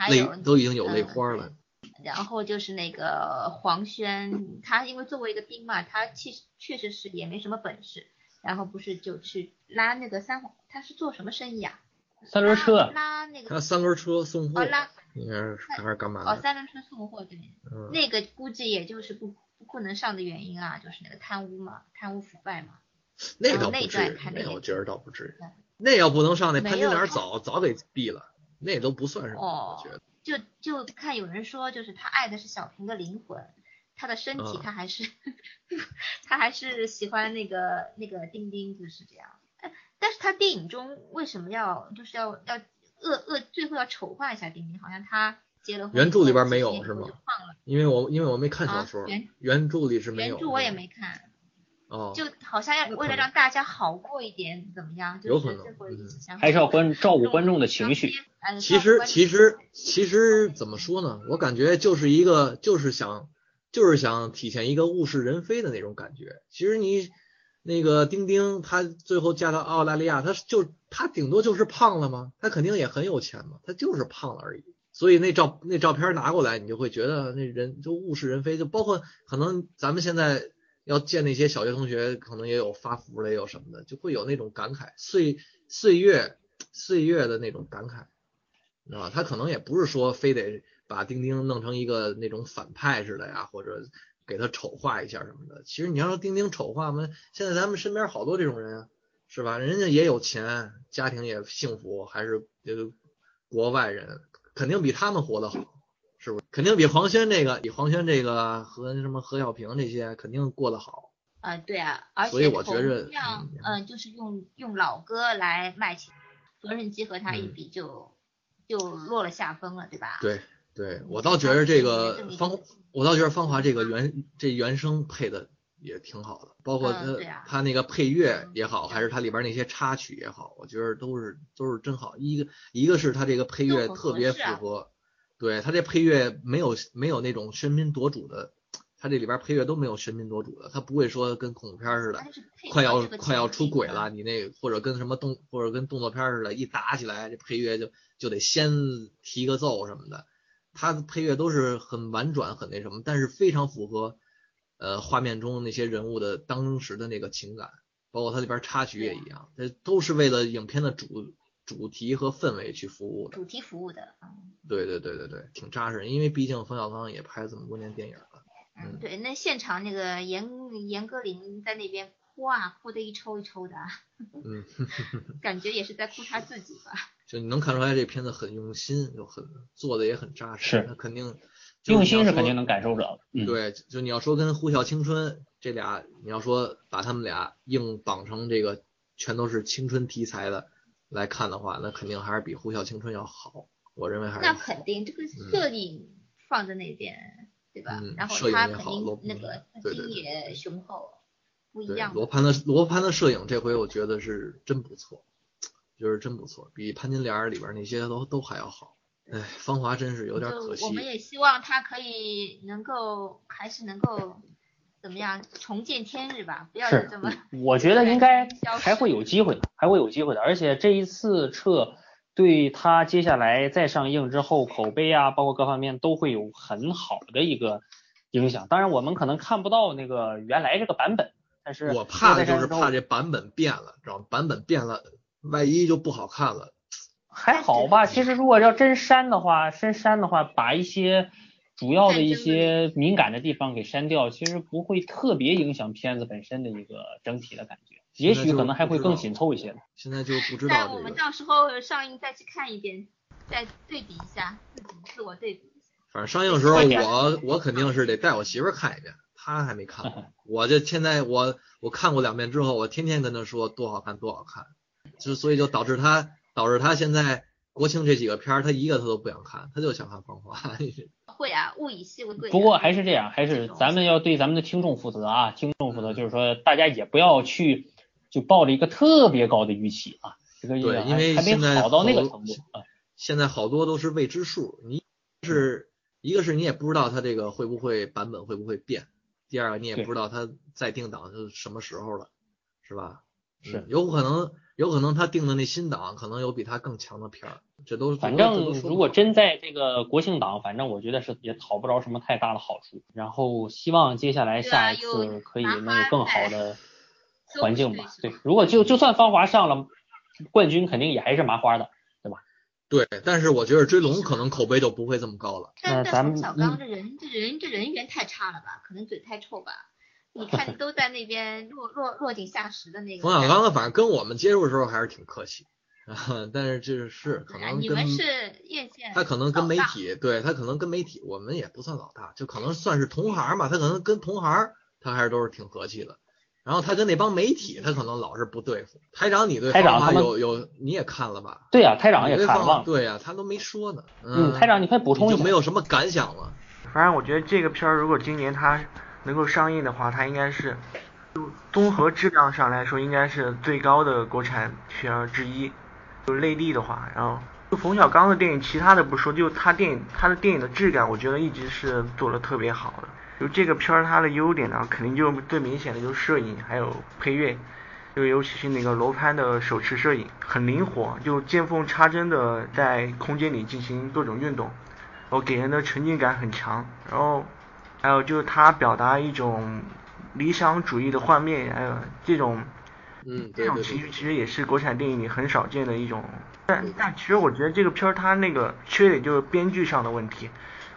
泪都已经有泪花了。然后就是那个黄轩，他因为作为一个兵嘛，他其实确实是也没什么本事，然后不是就去拉那个三，他是做什么生意啊？三轮车。拉那个。他三轮车送货。哦拉。应该是还是干嘛？哦，三轮车送货对。嗯。那个估计也就是不不能上的原因啊，就是那个贪污嘛，贪污腐败嘛。那倒不至于，那我觉得倒不至于。那要不能上，那潘金莲早早给毙了，那都不算什么。我觉得。就就看有人说，就是他爱的是小平的灵魂，他的身体他还是 [laughs] 他还是喜欢那个那个丁丁，就是这样。但是他电影中为什么要就是要要恶恶最后要丑化一下丁丁？好像他结了婚。原著里边没有是吗？因为我因为我没看小说，原原著里是没有。原著我也没看。哦，就好像要为了让大家好过一点，怎么样？有可能，还是要关照顾观众的情绪。其实，其实，其实怎么说呢？我感觉就是一个，就是想，就是想体现一个物是人非的那种感觉。其实你那个丁丁，他最后嫁到澳大利亚，他就他顶多就是胖了吗？他肯定也很有钱嘛，他就是胖了而已。所以那照那照片拿过来，你就会觉得那人就物是人非，就包括可能咱们现在。要见那些小学同学，可能也有发福的，也有什么的，就会有那种感慨，岁岁月岁月的那种感慨。知道吧？他可能也不是说非得把丁丁弄成一个那种反派似的呀，或者给他丑化一下什么的。其实你要说丁丁丑化嘛，现在咱们身边好多这种人啊，是吧？人家也有钱，家庭也幸福，还是这个国外人，肯定比他们活得好，是不是？肯定比黄轩这个，比黄轩这个和什么何小平这些肯定过得好。啊，对啊，而所以且我觉着同样，嗯嗯，就是用用老歌来卖钱，缝纫机和他一嗯比就就落了下风了，对吧？对对，我倒觉得这个这么一芳，我倒觉得芳华这个原这原声配的也挺好的，包括他、嗯啊他那个配乐嗯也好，还是他里边那些插曲也好，我觉得都是都是真好。一个一个是他这个配乐特别符合，对他这配乐没有没有那种喧宾夺主的，他这里边配乐都没有喧宾夺主的，他不会说跟恐怖片似的快要快要出轨了，你那或者跟什么动或者跟动作片似的，一打起来这配乐就就得先提个奏什么的，他的配乐都是很婉转很那什么，但是非常符合呃画面中那些人物的当时的那个情感，包括它里边插曲也一样，这都是为了影片的主主题和氛围去服务的。主题服务的，嗯对对对对对，挺扎实，因为毕竟冯小刚也拍了这么多年电影了。嗯嗯，对，那现场那个严严歌苓在那边哭啊，哭的一抽一抽的啊，嗯，[laughs] 感觉也是在哭他自己吧。就你能看出来这片子很用心，就很做的也很扎实。是他肯定用心是肯定能。能感受着的。嗯，对，就你要说跟《呼啸青春》这俩，你要说把他们俩硬绑成这个全都是青春题材的来看的话，那肯定还是比《呼啸青春》要好。我认为还是那肯定，这个摄影放在那边，对吧？嗯然后他肯定那个金也雄厚，不一对样。罗盘的罗盘的摄影这回我觉得是真不错，就是真不错，比潘金莲里边那些都都还要好。哎，芳华真是有点可惜。我们也希望他可以能够还是能够怎么样重见天日吧，不要就是这么我觉得应该还会有机会的，还会有机会的。而且这一次撤，对他接下来再上映之后口碑啊，包括各方面都会有很好的一个影响。当然，我们可能看不到那个原来这个版本，但是我怕的就是怕这版本变了，知道吗？版本变了，万一就不好看了。还好吧。其实如果要真删的话，真删的话，把一些主要的一些敏感的地方给删掉，其实不会特别影响片子本身的一个整体的感觉。也许可能还会更紧凑一些的。现在就不知那我道这个，们到时候上映再去看一遍，再对比一下，自己自我对比一下。反正上映的时候我我肯定是得带我媳妇儿看一遍，她还没看。[laughs] 我就现在我我看过两遍之后，我天天跟她说多好看多好看，就所以就导致她导致她现在国庆这几个片儿，她一个她都不想看，她就想看《芳华》。会啊，物以稀为贵啊。不过还是这样，还是咱们要对咱们的听众负责啊，听众负责，就是说大家也不要去就抱着一个特别高的预期啊，这个对，因为还没现在好到那个程度啊。现在好多都是未知数，你是一个是你也不知道它这个会不会版本会不会变，第二个你也不知道它再定档是什么时候了，是吧？是嗯有可能有可能他定的那新档可能有比他更强的片儿，这都反这都这正如果真在这个国庆档，反正我觉得是也讨不着什么太大的好处。然后希望接下来下一次可以麻能有更好的环境吧。对，如果就就算芳华上了冠军，肯定也还是麻花的。对吧？对，但是我觉得追龙可能口碑就不会这么高了。但但那咱们冯小刚这人这人这人缘太差了吧？可能嘴太臭吧？你看都在那边落落落井下石的那个。冯小刚反正跟我们接触的时候还是挺客气，啊，[laughs] 但是这是可能跟你们是业界，他可能跟媒体，对他可能跟媒体，我们也不算老大，就可能算是同行嘛。他可能跟同行，他还是都是挺和气的。然后他跟那帮媒体，他可能老是不对付。台长，你对台长他有有你也看了吧？对呀、台长也看了，对呀、他都没说呢。嗯，台长你快补充一下没。有什么感想了？反正我觉得这个片儿如果今年它能够上映的话，它应该是就综合质量上来说，应该是最高的国产片儿之一。就内地的话，然后就冯小刚的电影，其他的不说，就他电影他的电影的质感，我觉得一直是做的特别好的。就这个片儿它的优点呢，肯定就最明显的就是摄影还有配乐。就尤其是那个罗攀的手持摄影很灵活，就见缝插针的在空间里进行各种运动，然后给人的沉浸感很强。然后还有就是他表达一种理想主义的画面，还有这种嗯，这种情绪其实也是国产电影里很少见的一种但但其实我觉得这个片儿它那个缺点就是编剧上的问题。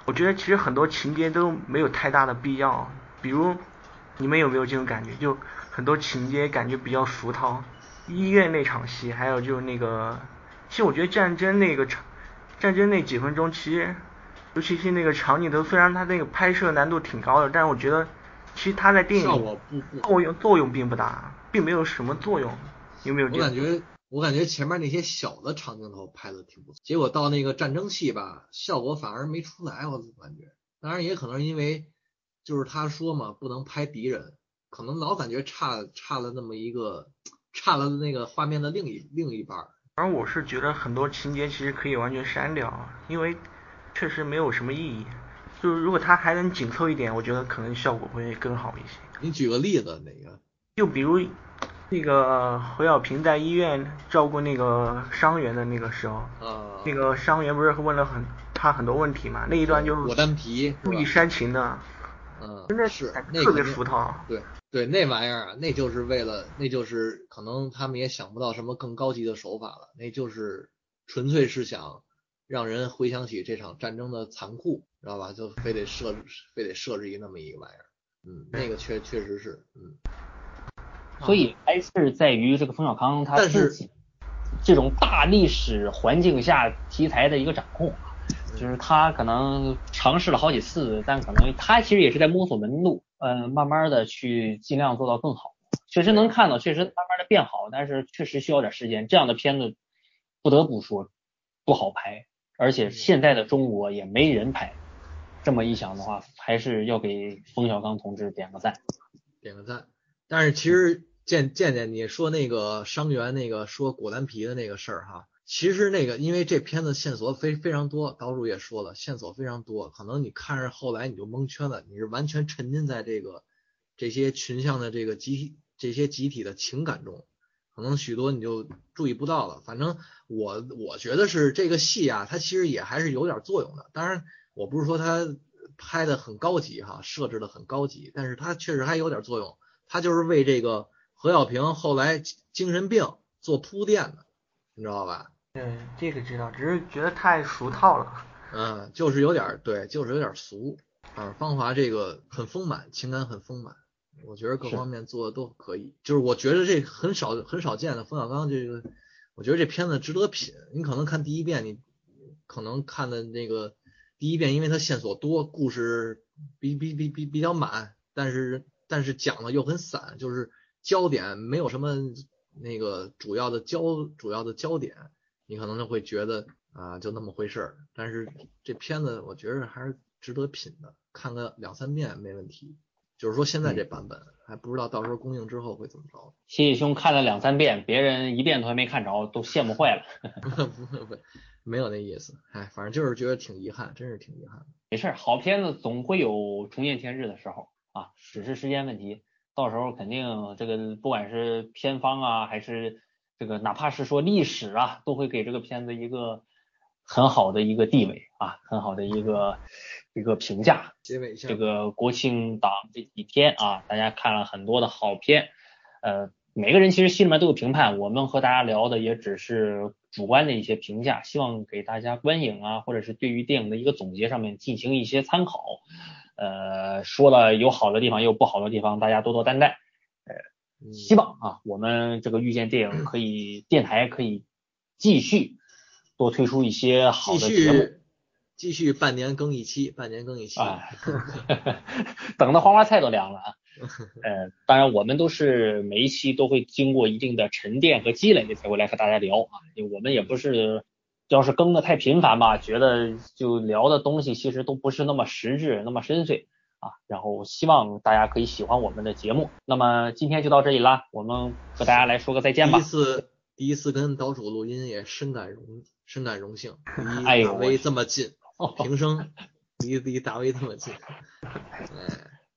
我觉得其实很多情节都没有太大的必要，比如你们有没有这种感觉？就很多情节感觉比较俗套。医院那场戏，还有就是那个，其实我觉得战争那个场，战争那几分钟，其实尤其是那个长镜头，虽然它那个拍摄难度挺高的，但是我觉得其实它在电影作用作用并不大，并没有什么作用。有没有？我感觉。我感觉前面那些小的长镜头拍的挺不错，结果到那个战争戏吧，效果反而没出来，我感觉。当然也可能因为就是他说嘛，不能拍敌人，可能老感觉差差了那么一个，差了那个画面的另一另一半。而我是觉得很多情节其实可以完全删掉，因为确实没有什么意义。就是如果他还能紧凑一点，我觉得可能效果会更好一些。你举个例子，哪个？就比如。那个侯小平在医院照顾那个伤员的那个时候，那个伤员不是问了很他很多问题嘛？那一段就是果丹皮故意煽情的，嗯，真的是特别俗套。对对，那玩意儿啊，那就是为了，那就是可能他们也想不到什么更高级的手法了，那就是纯粹是想让人回想起这场战争的残酷，知道吧？就非得设置，非得设置一那么一个玩意儿，嗯，那个确确实是，嗯。所以还是在于这个冯小刚他自己这种大历史环境下题材的一个掌控啊，就是他可能尝试了好几次，但可能他其实也是在摸索门路，嗯，慢慢的去尽量做到更好。确实能看到，确实慢慢的变好，但是确实需要点时间。这样的片子不得不说不好拍，而且现在的中国也没人拍。这么一想的话，还是要给冯小刚同志点个赞，点个赞。但是其实。见见见你说那个伤员那个说果丹皮的那个事儿哈，其实那个因为这片子线索非非常多，导主也说了线索非常多，可能你看着后来你就蒙圈了，你是完全沉浸在这个这些群像的这个集体这些集体的情感中，可能许多你就注意不到了。反正我我觉得是这个戏啊，它其实也还是有点作用的。当然我不是说它拍的很高级哈，设置的很高级，但是它确实还有点作用，它就是为这个。何小平后来精神病做铺垫的，你知道吧？嗯，这个知道，只是觉得太俗套了。嗯，就是有点对，就是有点俗。啊，芳华这个很丰满，情感很丰满，我觉得各方面做的都可以。就是我觉得这很少很少见的冯小刚这个，我觉得这片子值得品。你可能看第一遍，你可能看的那个第一遍，因为它线索多，故事比比比比比较满，但是但是讲的又很散，就是。焦点没有什么那个主要的焦主要的焦点，你可能就会觉得啊就那么回事儿。但是这片子我觉得还是值得品的，看个两三遍没问题。就是说现在这版本还不知道到时候公映之后会怎么着。谢谢兄看了两三遍，别人一遍都还没看着，都羡慕坏了。[laughs] 不不不，没有那意思。哎，反正就是觉得挺遗憾，真是挺遗憾。没事，好片子总会有重见天日的时候啊，只是时间问题。到时候肯定这个不管是片方啊，还是这个哪怕是说历史啊，都会给这个片子一个很好的一个地位啊，很好的一个一个评价。结尾这个国庆档这几天啊，大家看了很多的好片，呃，每个人其实心里面都有评判，我们和大家聊的也只是主观的一些评价，希望给大家观影啊，或者是对于电影的一个总结上面进行一些参考。呃，说了有好的地方，也有不好的地方，大家多多担待。呃，希望啊，我们这个遇见电影可以电台可以继续多推出一些好的节目，继续半年更一期，半年更一期。啊，[laughs] 等的黄花菜都凉了啊。[laughs] 呃，当然我们都是每一期都会经过一定的沉淀和积累才会来和大家聊啊，因为我们也不是。要是更的太频繁吧，觉得就聊的东西其实都不是那么实质、那么深邃啊。然后希望大家可以喜欢我们的节目。那么今天就到这里啦，我们和大家来说个再见吧。第一次第一次跟岛主录音也深感荣深感荣幸，离 [laughs] 大威这么近，[laughs] 平生离离大威这么近，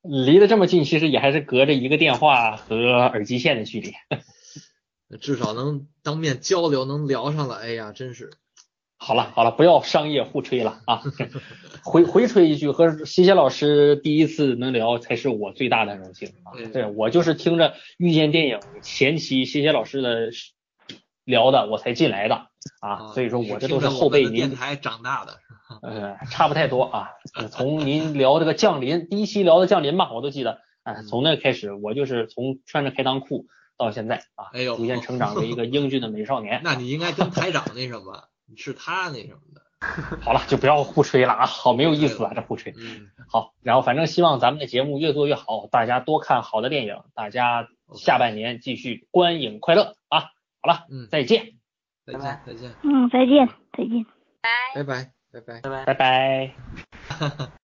离得这么近，其实也还是隔着一个电话和耳机线的距离，至少能当面交流，能聊上了。哎呀，真是。好了好了，不要商业互吹了啊！[laughs] 回回吹一句，和谢谢老师第一次能聊，才是我最大的荣幸啊！对我就是听着遇见电影前期谢谢老师的聊的，我才进来的啊，所以说我这都是后辈您电台长大的，呃，差不太多啊。从您聊这个降临第一期聊的降临吧，我都记得，哎，从那开始我就是从穿着开裆裤到现在啊，哎呦，逐渐成长为一个英俊的美少年。[laughs] 那你应该跟台长那什么，是他那什么的。[laughs] 好了，就不要互吹了啊，好没有意思啊，这互吹。嗯，好，然后反正希望咱们的节目越做越好，大家多看好的电影，大家下半年继续观影快乐啊！好了，嗯，再见，再见，再见，嗯，再见，再见，拜拜拜，拜拜，拜拜，拜拜。